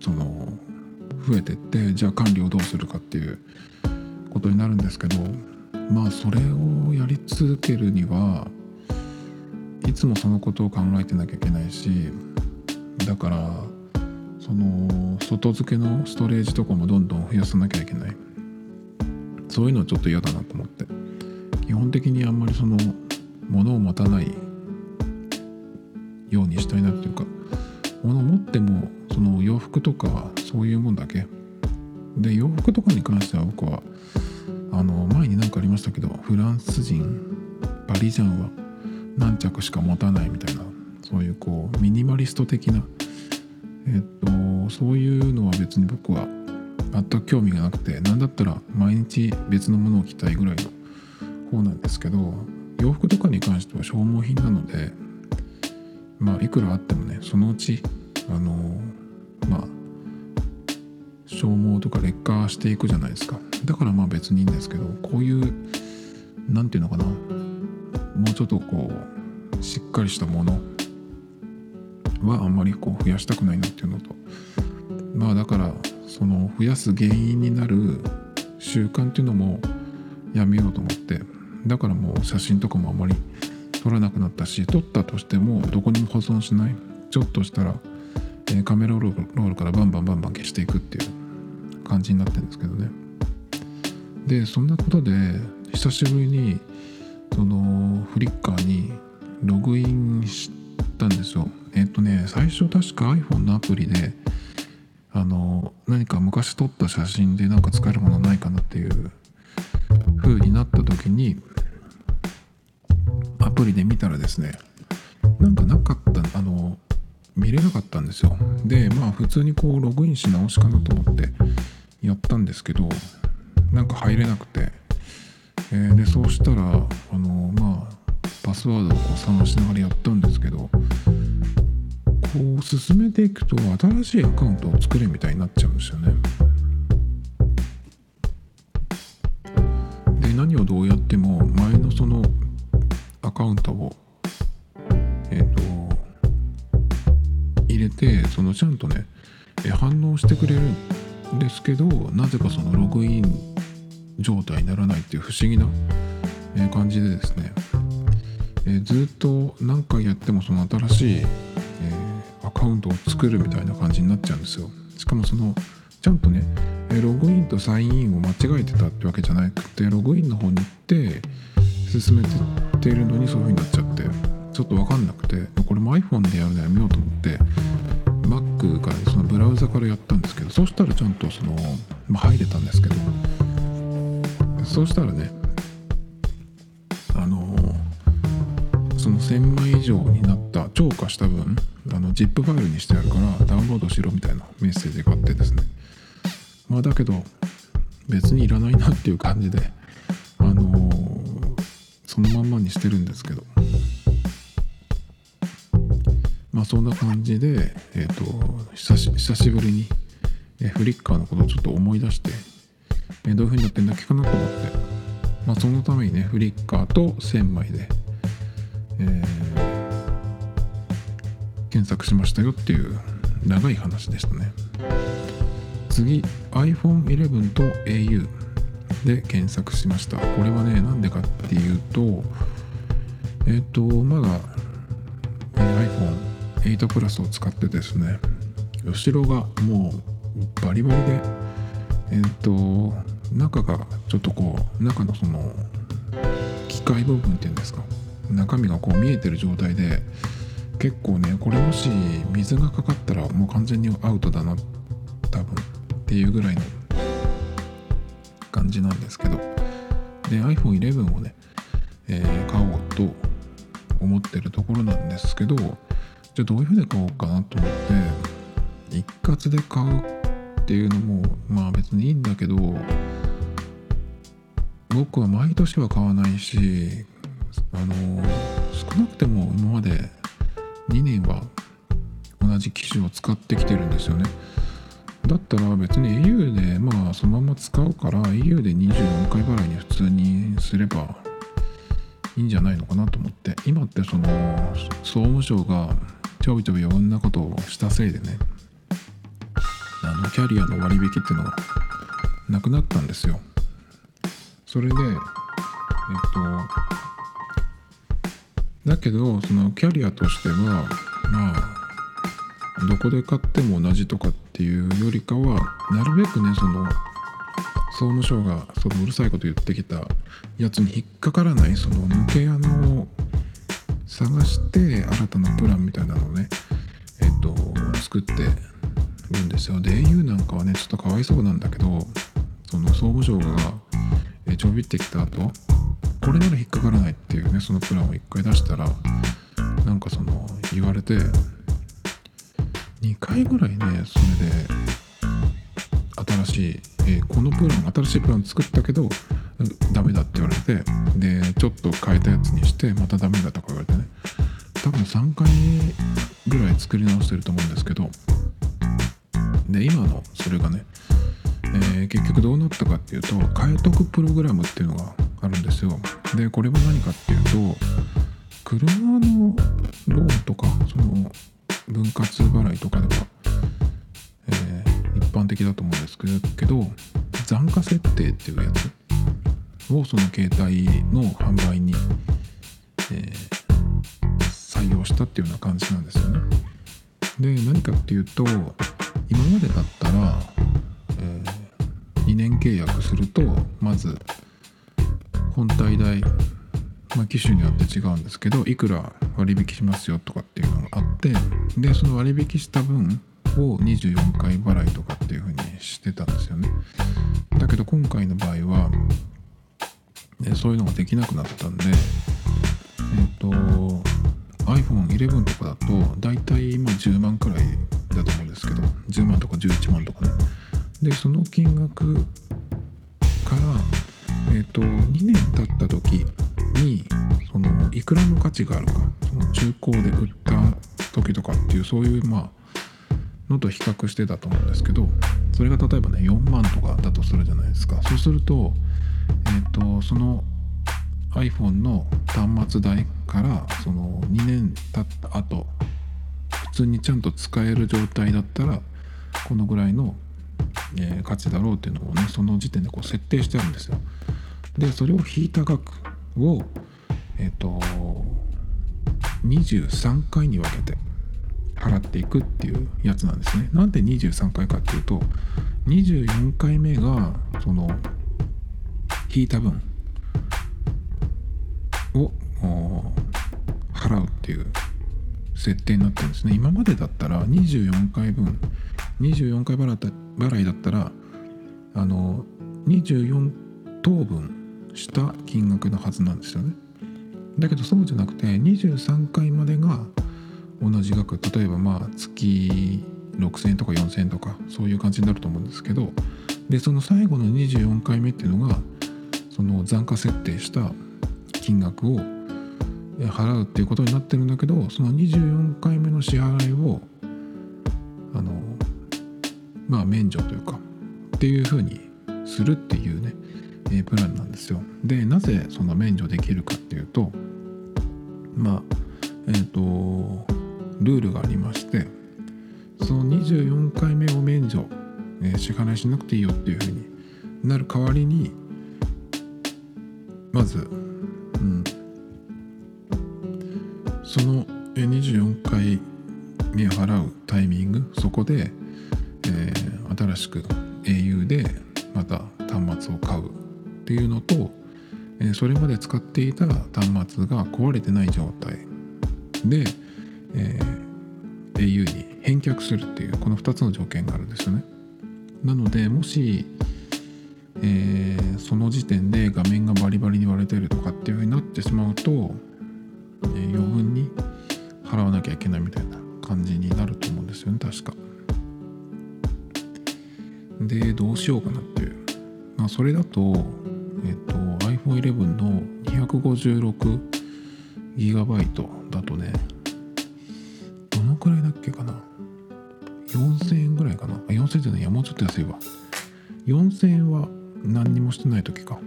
その増えてってじゃあ管理をどうするかっていうことになるんですけどまあそれをやり続けるにはいつもそのことを考えてなきゃいけないしだからその外付けのストレージとかもどんどん増やさなきゃいけない。そういうのはちょっと嫌だなと思って。基本的にあんまりその物を持たないようにしたいなっていうか物を持ってもその洋服とかそういうもんだけ。で洋服とかに関しては僕はあの前に何かありましたけどフランス人パリジャンは何着しか持たないみたいなそういうこうミニマリスト的なえっとそういうのは別に僕は全く興味がなくて何だったら毎日別のものを着たいぐらいの方なんですけど洋服とかに関しては消耗品なのでまあいくらあってもねそのうちあのまあ消耗とか劣化していくじゃないですか。だからまあ別にいいんですけどこういう何て言うのかなもうちょっとこうしっかりしたものはあんまりこう増やしたくないなっていうのとまあだからその増やす原因になる習慣っていうのもやめようと思ってだからもう写真とかもあまり撮らなくなったし撮ったとしてもどこにも保存しない。ちょっとしたら、えー、カメラロールからバンバンバンバン消していくっていう感じになってるんですけどね。でそんなことで久しぶりにそのフリッカーにログインしたんですよ。えっ、とね最初確か iPhone のアプリであの何か昔撮った写真でなんか使えるものないかなっていう風になった時にアプリで見たらですねなんかなかったあの見れなかったんですよ。でまあ普通にこうログインし直しかなと思ってやったんですけどなんか入れなくて、えー、でそうしたらあのまあパスワードをこう探しながらやったんですけどこう進めていくと新しいアカウントを作れみたいになっちゃうんですよね。で何をどうやっても前のそのアカウントをえっ、ー、と入れてそのちゃんとね反応してくれるんですけどなぜかそのログイン状態にならないっていう不思議な感じでですね、ずっと何回やってもその新しい、アカウントを作るみたいな感じになっちゃうんですよ。しかもそのちゃんとねログインとサインインを間違えてたってわけじゃなくてログインの方に行って進めているのにそういう風になっちゃってちょっと分かんなくてこれも iPhone でやるのやめようと思って Mac からそのブラウザからやったんですけどそしたらちゃんとその、まあ、入れたんですけどそうしたらね1000枚以上になった超過した分あの ZIP ファイルにしてあるからダウンロードしろみたいなメッセージがあってですね。まあだけど別にいらないなっていう感じであのー、そのまんまにしてるんですけど。まあそんな感じでえっ、ー、と久し久しぶりに、えフリッカーのことをちょっと思い出して、えどういう風になってんだっけかなと思って。まあそのためにねフリッカーと1000枚で、えー、検索しましたよっていう長い話でしたね。次 iPhone11 と au で検索しましたこれはねなんでかっていうとえっ、ー、とまだ、えー、iPhone8 プラスを使ってですね後ろがもうバリバリでえっ、ー、と中がちょっとこう中のその機械部分っていうんですか中身がこう見えてる状態で結構ねこれもし水がかかったらもう完全にアウトだな多分っていうぐらいの感じなんですけど。で iPhone11 をね、えー、買おうと思ってるところなんですけどじゃあどういうふうに買おうかなと思って一括で買うっていうのもまあ別にいいんだけど僕は毎年は買わないしあの少なくても今まで2年は同じ機種を使ってきてるんですよね。だったら別に au でまあそのまま使うから au で24回払いに普通にすればいいんじゃないのかなと思って今ってその総務省がちょびちょび余分なことをしたせいでねあのキャリアの割引っていうのがなくなったんですよそれでえっとだけどそのキャリアとしてはまあどこで買っても同じとかっていうよりかはなるべくねその総務省がそのうるさいこと言ってきたやつに引っかからないその抜け穴を探して新たなプランみたいなのをねえっと作ってるんですよ。で au なんかはねちょっとかわいそうなんだけどその総務省がちょびってきた後これなら引っかからないっていうねそのプランを一回出したらなんかその言われて2回ぐらいねそれで新しい、えー、このプラン新しいプラン作ったけどダメだって言われてでちょっと変えたやつにしてまたダメだとか言われてね。多分3回ぐらい作り直してると思うんですけどで今のそれがね、えー、結局どうなったかっていうと変えとくプログラムっていうのがるんですよでこれは何かっていうと車のローンとかその分割払いとかでは、えー、一般的だと思うんですけど残価設定っていうやつをその携帯の販売に、えー、採用したっていうような感じなんですよね。で何かっていうと今までだったら、えー、2年契約するとまず本体代まあ、機種によって違うんですけどいくら割引しますよとかっていうのがあってでその割引した分を24回払いとかっていう風にしてたんですよね。だけど今回の場合は、ね、そういうのができなくなったんでえっ、ー、と iPhone11 とかだと大体今10万くらいだと思うんですけど10万とか11万とかね。でその金額からえっ、ー、と2年経った時にそのいくらの価値があるかその中古で売った時とかっていうそういうまあのと比較してたと思うんですけどそれが例えばね4万とかだとするじゃないですか。そうするとえっ、ー、とその iPhone の端末代からその2年経った後普通にちゃんと使える状態だったらこのぐらいの、え、価値だろうっていうのをねその時点でこう設定してあるんですよでそれを引いた額をえっ、と23回に分けて払っていくっていうやつなんですね。なんで23回かっていうと24回目がその引いた分を払うっていう設定になってるんですね。今までだったら24回分24回払った払いだったらあの24等分した金額のはずなんですよね。だけどそうじゃなくて23回までが同じ額例えばまあ月6,000円とか4,000円とかそういう感じになると思うんですけどでその最後の24回目っていうのがその残価設定した金額を払うっていうことになってるんだけどその24回目の支払いをあのまあ免除というかっていうふうにするっていうねえプランなんですよ。でなぜその免除できるかっていうとまあえっ、ー、とルールがありましてその24回目を免除、え、支払いしなくていいよっていうふうになる代わりにまず、その24回目を払うタイミング？そこで、えー、新しく au でまた端末を買うっていうのと、えそれまで使っていた端末が壊れてない状態で、えー、au に返却するっていうこの2つの条件があるんですよね。なのでもし、えー、その時点で画面がバリバリに割れてるとかっていう風になってしまうと、余分に払わなきゃいけないみたいな感じになると思うんですよね確か。でどうしようかなっていう。まあそれだとえっと iPhone11 の 256GB だとねどのくらいだっけかな？4000円ぐらいかな？あ4000円じゃないやもうちょっと安いわ。4000円は何にもしてない時か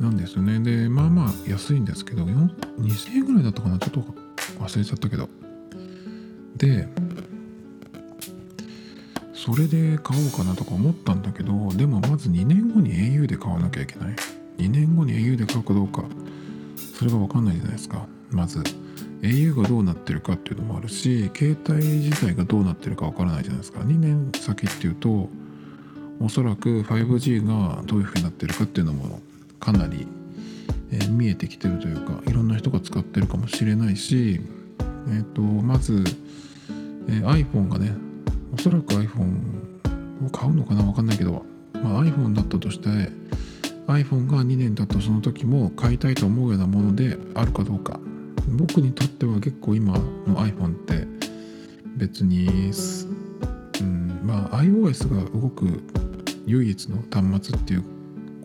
なんですよね。でまあまあ安いんですけど2000円ぐらいだったかな。ちょっと忘れちゃったけど。でそれで買おうかなとか思ったんだけどでもまず2年後に au で買わなきゃいけない。2年後に au で買うかどうか。それが分かんないじゃないですか。まず au がどうなってるかっていうのもあるし携帯自体がどうなってるか分からないじゃないですか。2年先っていうとおそらく 5G がどういうふうになってるかっていうのもかなり、えー、見えてきてるというかいろんな人が使ってるかもしれないし、えーと、まず、えー、iPhone がねおそらく iPhone を買うのかな分かんないけど、まあ、iPhone だったとして iPhone が2年経ったその時も買いたいと思うようなものであるかどうか。僕にとっては結構今の iPhone って別に、うん、まあ iOS が動く唯一の端末っていう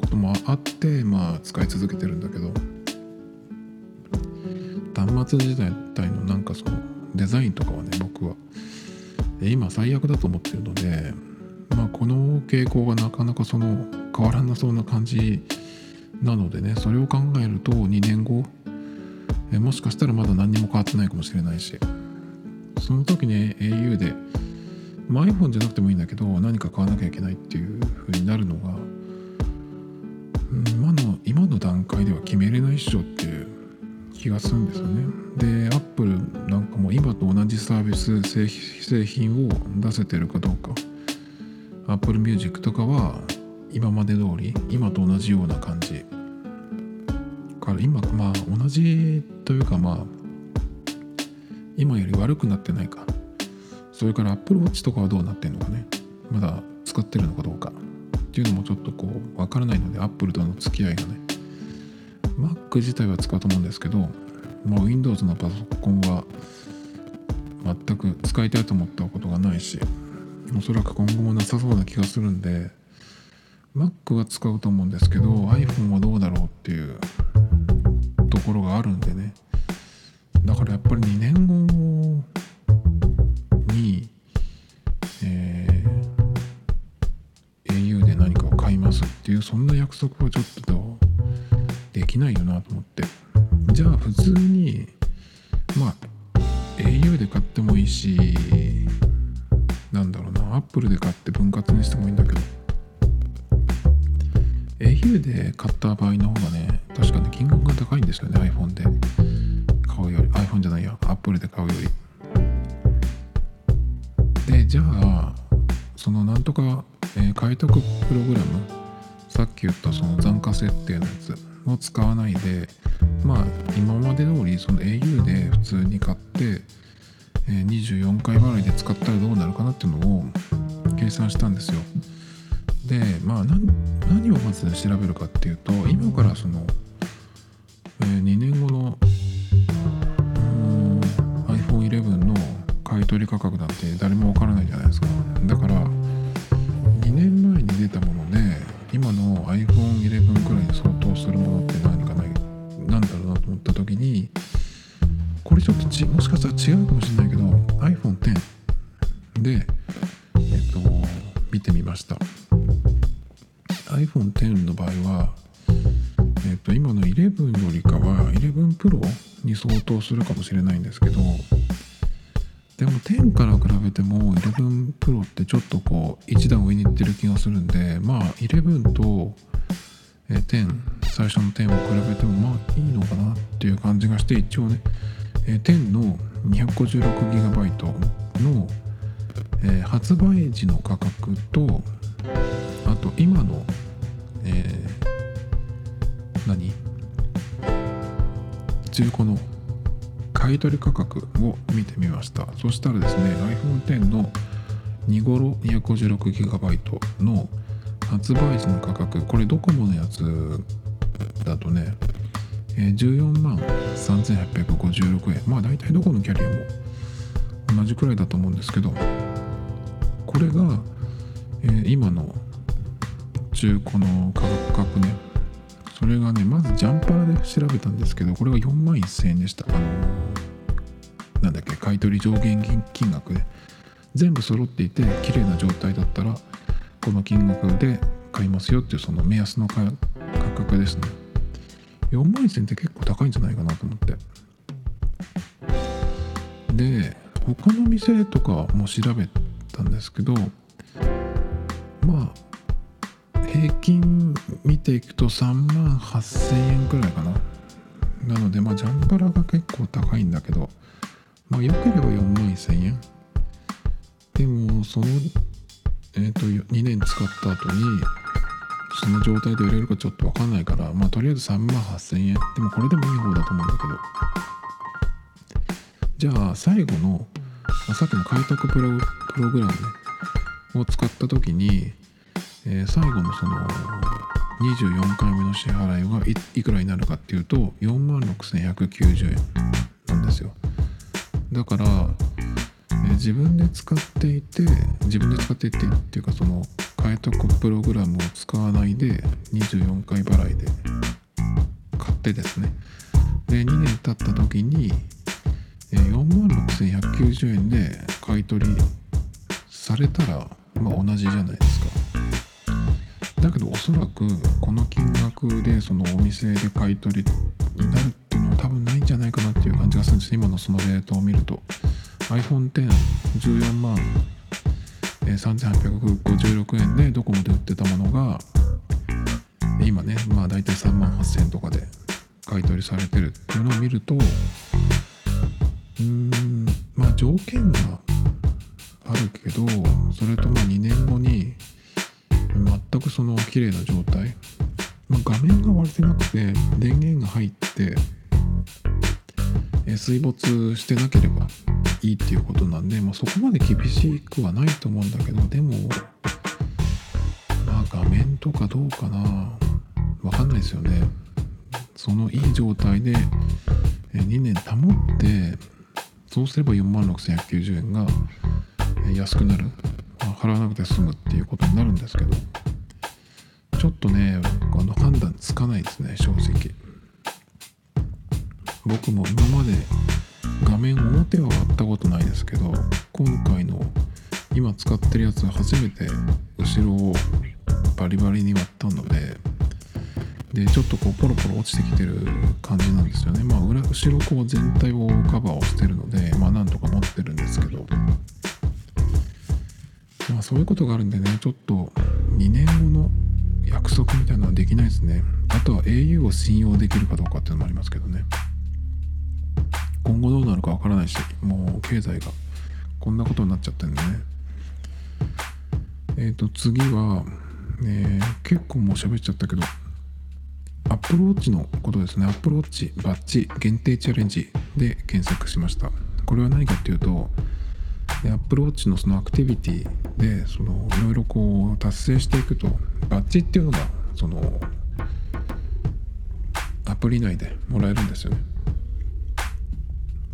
こともあってまあ使い続けてるんだけど端末自体のなんかそのデザインとかはね僕は今最悪だと思ってるのでまあこの傾向がなかなかその変わらなそうな感じなのでねそれを考えると2年後えもしかしたらまだ何にも変わってないかもしれないしその時に au で、まあ、iPhone じゃなくてもいいんだけど何か買わなきゃいけないっていう風になるのが、今の段階では決めれないっしょっていう気がするんですよね。で Apple なんかも今と同じサービス製品を出せてるかどうか。Apple Music とかは今まで通り今と同じような感じ。から今まあ同じというかまあ今より悪くなってないか。それから Apple Watch とかはどうなってんのかね。まだ使ってるのかどうか。っていうのもちょっとこう分からないので Apple との付き合いがね。Mac 自体は使うと思うんですけど、まあ、Windows のパソコンは全く使いたいと思ったことがないしおそらく今後もなさそうな気がするんで Mac は使うと思うんですけど iPhone はどうだろうっていうところがあるんでね。だからやっぱり2年後に、えー、au で何かを買いますっていうそんな約束はちょっとできないよなと思って。じゃあ普通にまあ au で買ってもいいしなんだろうな Apple で買って分割にしてもいいんだけど。au で買った場合の方がね確かに金額が高いんですよね iPhone で。買うより iPhone じゃないや Apple で買うより。でじゃあそのなんとか、えー、買い得プログラム。さっき言ったその残価設定のやつ。を使わないでまあ今まで通りその au で普通に買って、24回払いで使ったらどうなるかなっていうのを計算したんですよ。でまあ何をまず調べるかっていうと今からその、2年後の iPhone11 の買い取り価格なんて誰もわからないじゃないですか。だから2年前に出たもので今の iPhone11 これちょっとちもしかしたら違うかもしれないけど iPhone10 でえっと見てみました。iPhone X の場合は、えっと、今の11よりかは11 Pro に相当するかもしれないんですけどでも10から比べても11 Pro ってちょっとこう一段上にいってる気がするんでまあ11と10最初の10を比べてもまあいいのかなっていう感じがして一応ね10の 256GB の、えー、発売時の価格とあと今のえー、何？中古の買取価格を見てみました。そしたらですね iPhone X の2頃 256GB の発売時の価格これドコモのやつだとね、え、14万3856円。まあ大体どこのキャリアも同じくらいだと思うんですけどこれが、え、今の中古の価格ね。それがねまずジャンパーで調べたんですけどこれが4万1000円でした。あのなんだっけ買取上限金額で全部揃っていて綺麗な状態だったらこの金額で買いますよっていうその目安の価格ですね。4万1000って結構高いんじゃないかなと思って。で他の店とかも調べたんですけどまあ平均見ていくと3万8000円くらいかな。なのでまあジャンバラが結構高いんだけどまあ良ければ4万1000円。でもそのえっ、ー、と2年使った後にその状態で売れるかちょっと分かんないからまあとりあえず3万8000円。でもこれでもいい方だと思うんだけど。じゃあ最後の、まあ、さっきの開拓プロプログラムねを使った時にえー、最後のその24回目の支払いはいくらになるかっていうと4万6190円なんですよ。だから、えー、自分で使っていて自分で使っていてっていうかその買い得プログラムを使わないで24回払いで買ってですね。で2年経った時に4万6190円で買い取りされたら、まあ、同じじゃないですか。だけどおそらくこの金額でそのお店で買い取りになるっていうのは多分ないんじゃないかなっていう感じがするんです。今のそのレートを見ると。iPhone1014 万3856円でドコモで売ってたものが今ねまあ大体3万8000円とかで買い取りされてるっていうのを見るとうーんまあ条件があるけどそれとも2年後に全くその綺麗な状態、まあ、画面が割れてなくて電源が入って水没してなければいいっていうことなんで、まあ、そこまで厳しくはないと思うんだけどでもまあ画面とかどうかな。わかんないですよね。そのいい状態で2年保ってそうすれば4万6190円が安くなる。ま払わなくて済むっていうことになるんですけど。ちょっとねあの判断つかないですね正直。僕も今まで画面表は割ったことないですけど今回の今使ってるやつは初めて後ろをバリバリに割ったのででちょっとこうポロポロ落ちてきてる感じなんですよね。まあ裏後ろこう全体をカバーをしてるのでまあなんとか持ってるんですけど。まあそういうことがあるんでねちょっと2年後の約束みたいなのはできないですね。あとは au を信用できるかどうかっていうのもありますけどね。今後どうなるかわからないしもう経済がこんなことになっちゃってるんでねえっ、ー、と次は、えー、結構もう喋っちゃったけどアップルウォッチのことですね。アップルウォッチバッジ限定チャレンジで検索しました。これは何かっていうと、アップルウォッチのそのアクティビティで、そのいろいろこう達成していくと、バッジっていうのが、そのアプリ内でもらえるんですよね。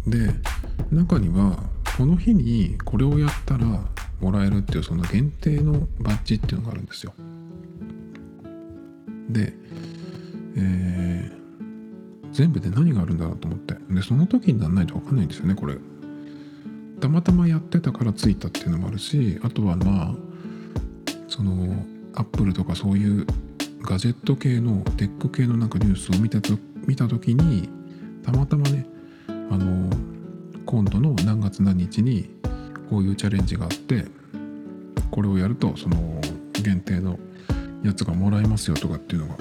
で、中には、この日にこれをやったらもらえるっていうその限定のバッジっていうのがあるんですよ。で、えー、全部で何があるんだろうと思ってでその時にならないと分かんないんですよねこれたまたまやってたからついたっていうのもあるしあとはまあそのアップルとかそういうガジェット系のテック系のなんかニュースを見たと見た時にたまたまねあの今度の何月何日にこういうチャレンジがあってこれをやるとその限定のやつがもらえますよとかっていうの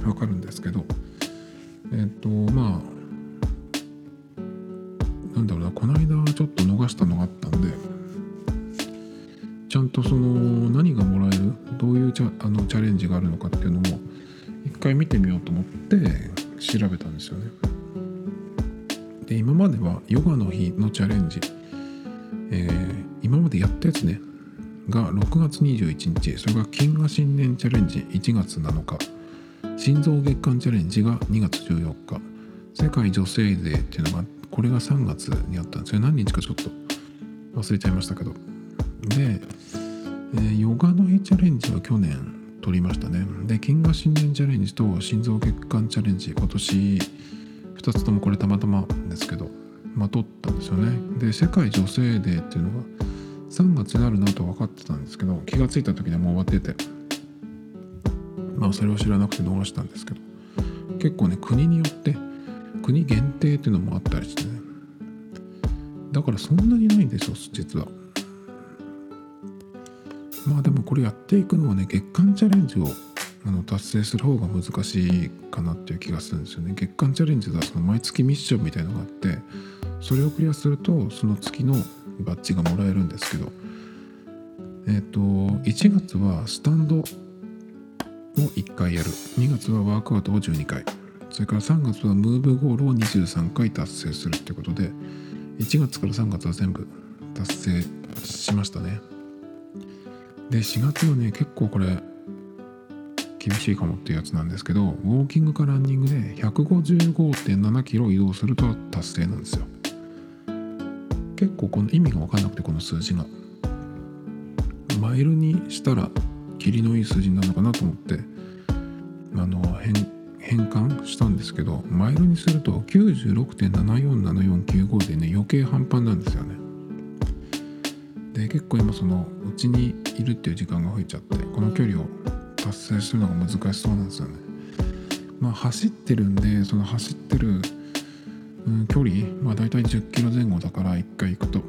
がわかるんですけどえっ、とまあなんだろうなこの間ちょっと逃したのがあったんでちゃんとその何がもらえるどういうチャあのチャレンジがあるのかっていうのも一回見てみようと思って調べたんですよね。で今まではヨガの日のチャレンジ、えー、今までやったやつね。が6月21日。それが金河新年チャレンジ。1月7日。心臓月間チャレンジが2月14日。世界女性デーっていうのがこれが3月にあったんです。よ何日かちょっと忘れちゃいましたけど。で、えー、ヨガの日チャレンジは去年取りましたね。で金河新年チャレンジと心臓月間チャレンジ。今年2つともこれたまたまですけどまあ取ったんですよね。で世界女性デーっていうのが3月になるなと分かってたんですけど気が付いた時にはもう終わっててまあそれを知らなくて逃したんですけど結構ね国によって国限定っていうのもあったりしてね。だからそんなにないんですよ実は。まあでもこれやっていくのはね月間チャレンジをあの達成する方が難しいかなっていう気がするんですよね。月間チャレンジではその毎月ミッションみたいのがあってそれをクリアするとその月のバッジがもらえるんですけどえっ、ー、と1月はスタンドを1回やる。2月はワークアウトを12回。それから3月はムーブゴールを23回達成するってことで1月から3月は全部達成しましたね。で4月はね結構これ厳しいかもっていうやつなんですけどウォーキングかランニングで155.7キロ移動すると達成なんですよ。結構この意味が分かんなくてこの数字が。マイルにしたら霧のいい数字になるのかなと思ってあの変変換したんですけどマイルにすると96.747495でね余計半端なんですよね。で結構今そのうちにいるっていう時間が増えちゃってこの距離を達成するのが難しそうなんですよね。まあ走ってるんでその走ってる、うん、距離まあ大体10キロ前後だから1回行くと。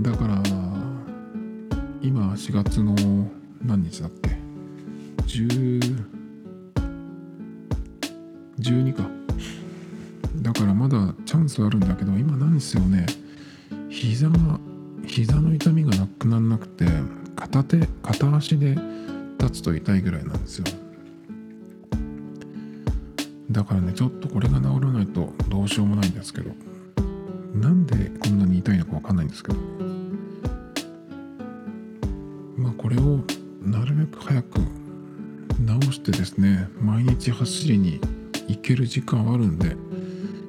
だから今4月の何日だっけ？12か。だからまだチャンスあるんだけど今なんですよね。膝が膝の痛みがなくならなくて片手片足で立つと痛いぐらいなんですよ。だからねちょっとこれが治らないとどうしようもないんですけどなんでこんなに痛いのかわかんないんですけど。まあこれをなるべく早く治してですね毎日走りに行ける時間あるんで、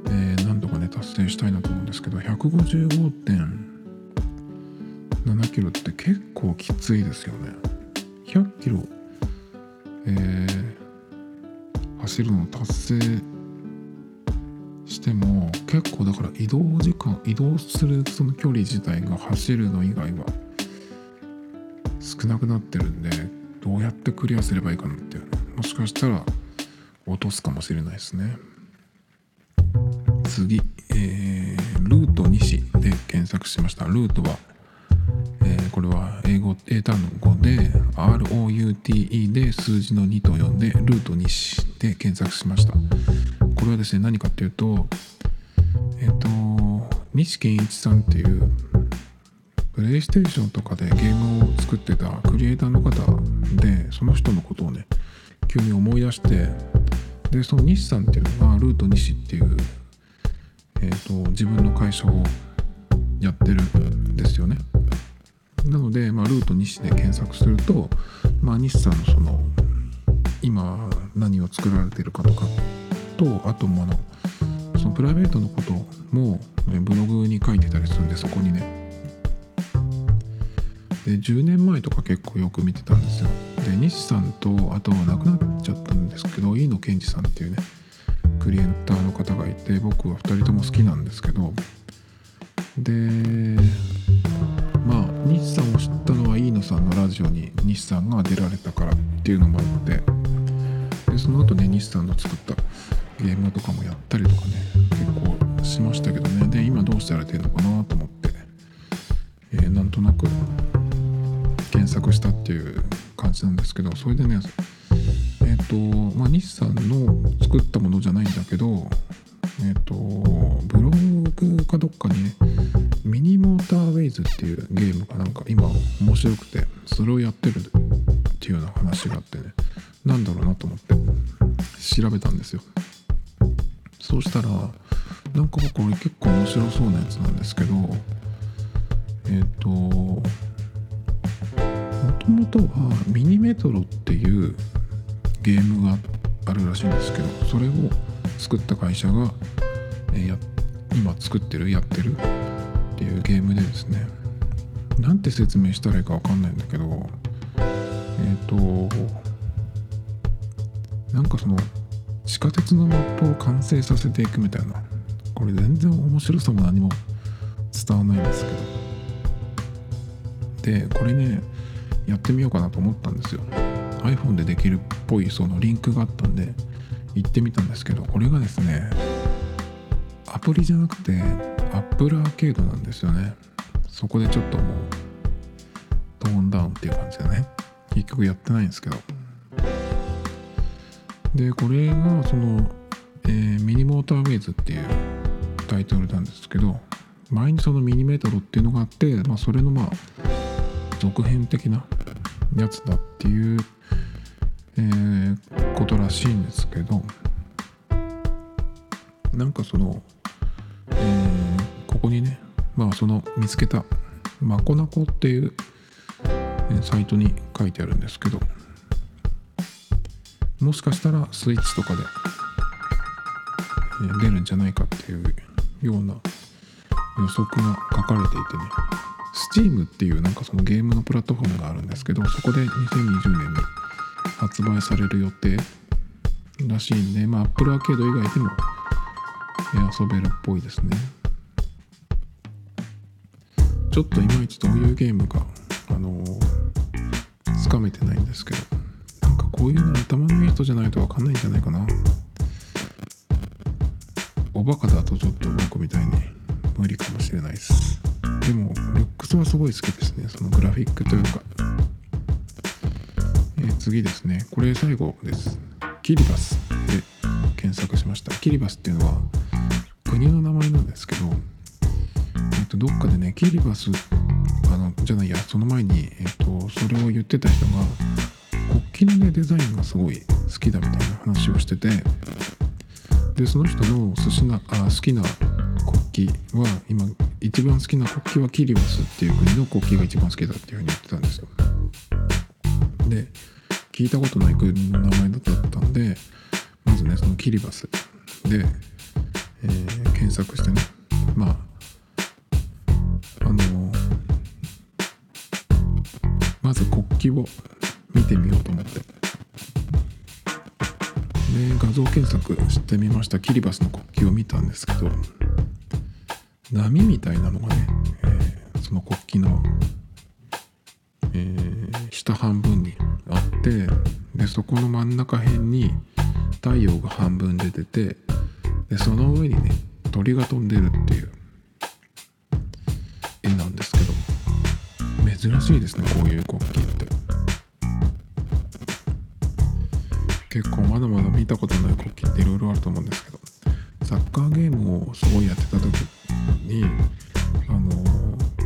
えー、何とかね達成したいなと思うんですけど155.7キロって結構きついですよね。100キロ、えー、走るのを達成しても結構だから移動時間移動するその距離自体が走るの以外は少なくなってるんでどうやってクリアすればいいかなっていうもしかしたら落とすかもしれないですね。次、えー、ルート西で検索しました。ルートは、えー、これは英語英単語で ROUTE で数字の2と呼んでルート西で検索しました。これはですね何かっていうとえっ、ー、と西健一さんっていうプレイステーションとかでゲームを作ってたクリエイターの方でその人のことをね急に思い出してでその西さんっていうのがルート西っていう、えーと、自分の会社をやってるんですよね。なので、まあ、ルート西で検索すると、まあ、西さんのその今何を作られてるかとかとあともあのそのプライベートのこともブログに書いてたりするんでそこにね。で10年前とか結構よく見てたんですよ。で西さんとあと亡くなっちゃったんですけど飯野健二さんっていうねクリエイターの方がいて僕は2人とも好きなんですけど。で西さんを知ったのは飯野さんのラジオに西さんが出られたからっていうのもあってでその後ね西さんの作ったゲームとかもやったりとかね結構しましたけどね。で今どうしてられてるのかなと思って、えー、なんとなく検索したっていう感じなんですけどそれでねえっ、ー、とまあ日産の作ったものじゃないんだけどえっ、ー、とブログかどっかにねミニモーターウェイズっていうゲームがなんか今面白くてそれをやってるっていうような話があってね。なんだろうなと思って調べたんですよ。そうしたらなんかこれ結構面白そうなやつなんですけどえっ、ー、とともとはミニメトロっていうゲームがあるらしいんですけどそれを作った会社が、えや今作ってるやってるっていうゲームでですねなんて説明したらいいか分かんないんだけどえっ、ー、となんかその地下鉄のマップを完成させていくみたいなこれ全然面白さも何も伝わないんですけど。でこれねやってみようかなと思ったんですよ。iPhone でできるっぽいそのリンクがあったんで行ってみたんですけどこれがですねアプリじゃなくて Apple アーケードなんですよね。そこでちょっともうトーンダウンっていう感じでね。結局やってないんですけど。でこれがその、えー、ミニモーターウェイズっていうタイトルなんですけど前にそのミニメートロっていうのがあって、まあ、それのまあ続編的なやつだっていう、えー、ことらしいんですけどなんかその、えー、ここにねまあその見つけたマコナコっていう、サイトに書いてあるんですけどもしかしたらスイッチとかで、え、出るんじゃないかっていうような予測が書かれていてね Steam っていうなんかそのゲームのプラットフォームがあるんですけどそこで2020年に発売される予定らしいんで、まあ、Apple アーケード以外でも遊べるっぽいですね。ちょっといまいちどういうゲームか、あのつかめてないんですけど、なんかこういうの頭のいい人じゃないとわかんないんじゃないかな。おバカだとちょっと僕みたいに無理かもしれないです。でも、ルックスはすごい好きですね。そのグラフィックというか。えー、次ですね。これ最後です。キリバスで検索しました。キリバスっていうのは国の名前なんですけど、えっと、どっかでね、キリバス、あの、じゃないや、その前に、えっと、それを言ってた人が、国旗のね、デザインがすごい好きだみたいな話をしてて、で、その人の寿司なあ好きな国旗は、今、一番好きな国旗はキリバスっていう国の国旗が一番好きだっていうふうに言ってたんですよ。で、聞いたことない国の名前だったんで、まずね、そのキリバスで、えー、検索してね、まあ、あのー、まず国旗を見てみようと思って。で、画像検索してみました。キリバスの国旗を見たんですけど、波みたいなのがね、えー、その国旗の、えー、下半分にあってでそこの真ん中辺に太陽が半分で出てでその上にね鳥が飛んでるっていう絵なんですけど珍しいですねこういう国旗って。結構まだまだ見たことない国旗っていろいろあると思うんですけどサッカーゲームをすごいやってた時にあの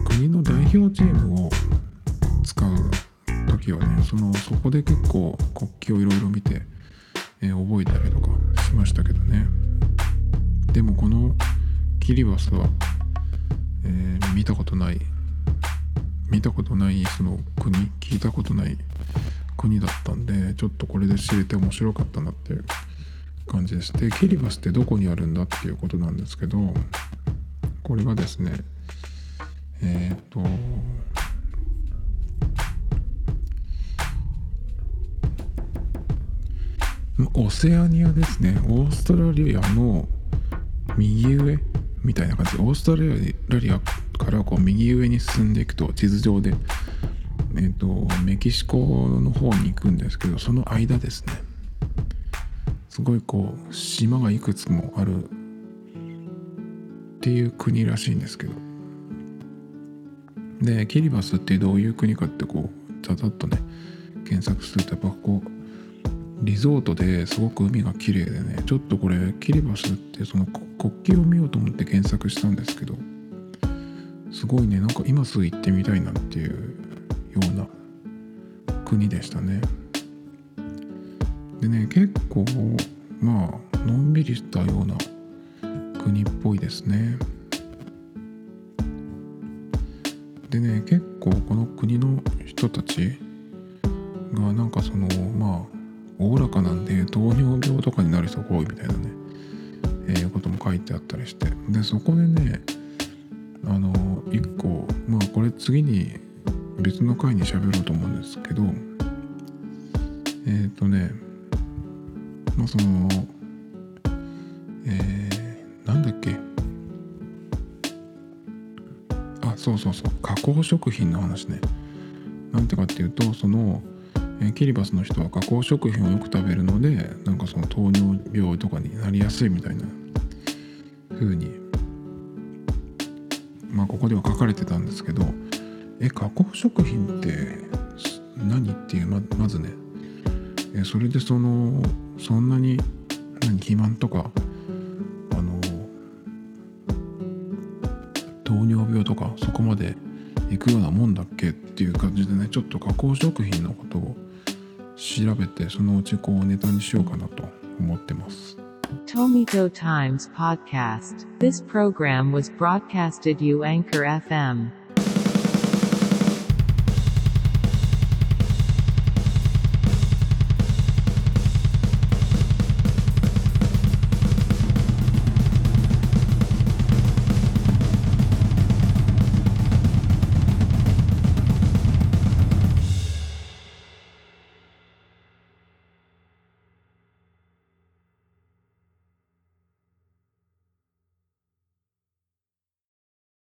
国の代表チームを使う時はねそのそこで結構国旗をいろいろ見て、えー、覚えたりとかしましたけどね。でもこのキリバスは、えー、見たことない。見たことないその国。聞いたことない国だったんでちょっとこれで知れて面白かったなっていう感じですでキリバスってどこにあるんだっていうことなんですけどこれがですねえっ、ー、とオセアニアですね。オーストラリアの右上みたいな感じ。でオーストラリアからこう右上に進んでいくと地図上で、えーと、メキシコの方に行くんですけどその間ですね。すごいこう島がいくつもある。っていう国らしいんですけど。でキリバスってどういう国かってこうざざっとね検索するとやっぱこうリゾートですごく海が綺麗でねちょっとこれキリバスってその国旗を見ようと思って検索したんですけどすごいねなんか今すぐ行ってみたいなっていうような国でしたね。でね結構まあのんびりしたような国っぽいですね。でね結構この国の人たちがなんかそのまあおおらかなんで糖尿病とかになる人が多いみたいなね、えー、ことも書いてあったりして。でそこでねあの一個まあこれ次に別の回に喋ろうと思うんですけどえっ、ー、とねまあそのえー、なんだっけ。あそうそうそう。加工食品の話ね。なんてかっていうとそのえキリバスの人は加工食品をよく食べるのでなんかその糖尿病とかになりやすいみたいな風に。まあここでは書かれてたんですけどえ加工食品って何っていうままずねえそれでそのそんなに何肥満とかあの糖尿病とかそこまで行くようなもんだっけっていう感じでねちょっと加工食品のことを調べてそのうちこうネタにしようかなと思ってます。トミトタイムズ・ポッドキス This program was broadcast you anchor FM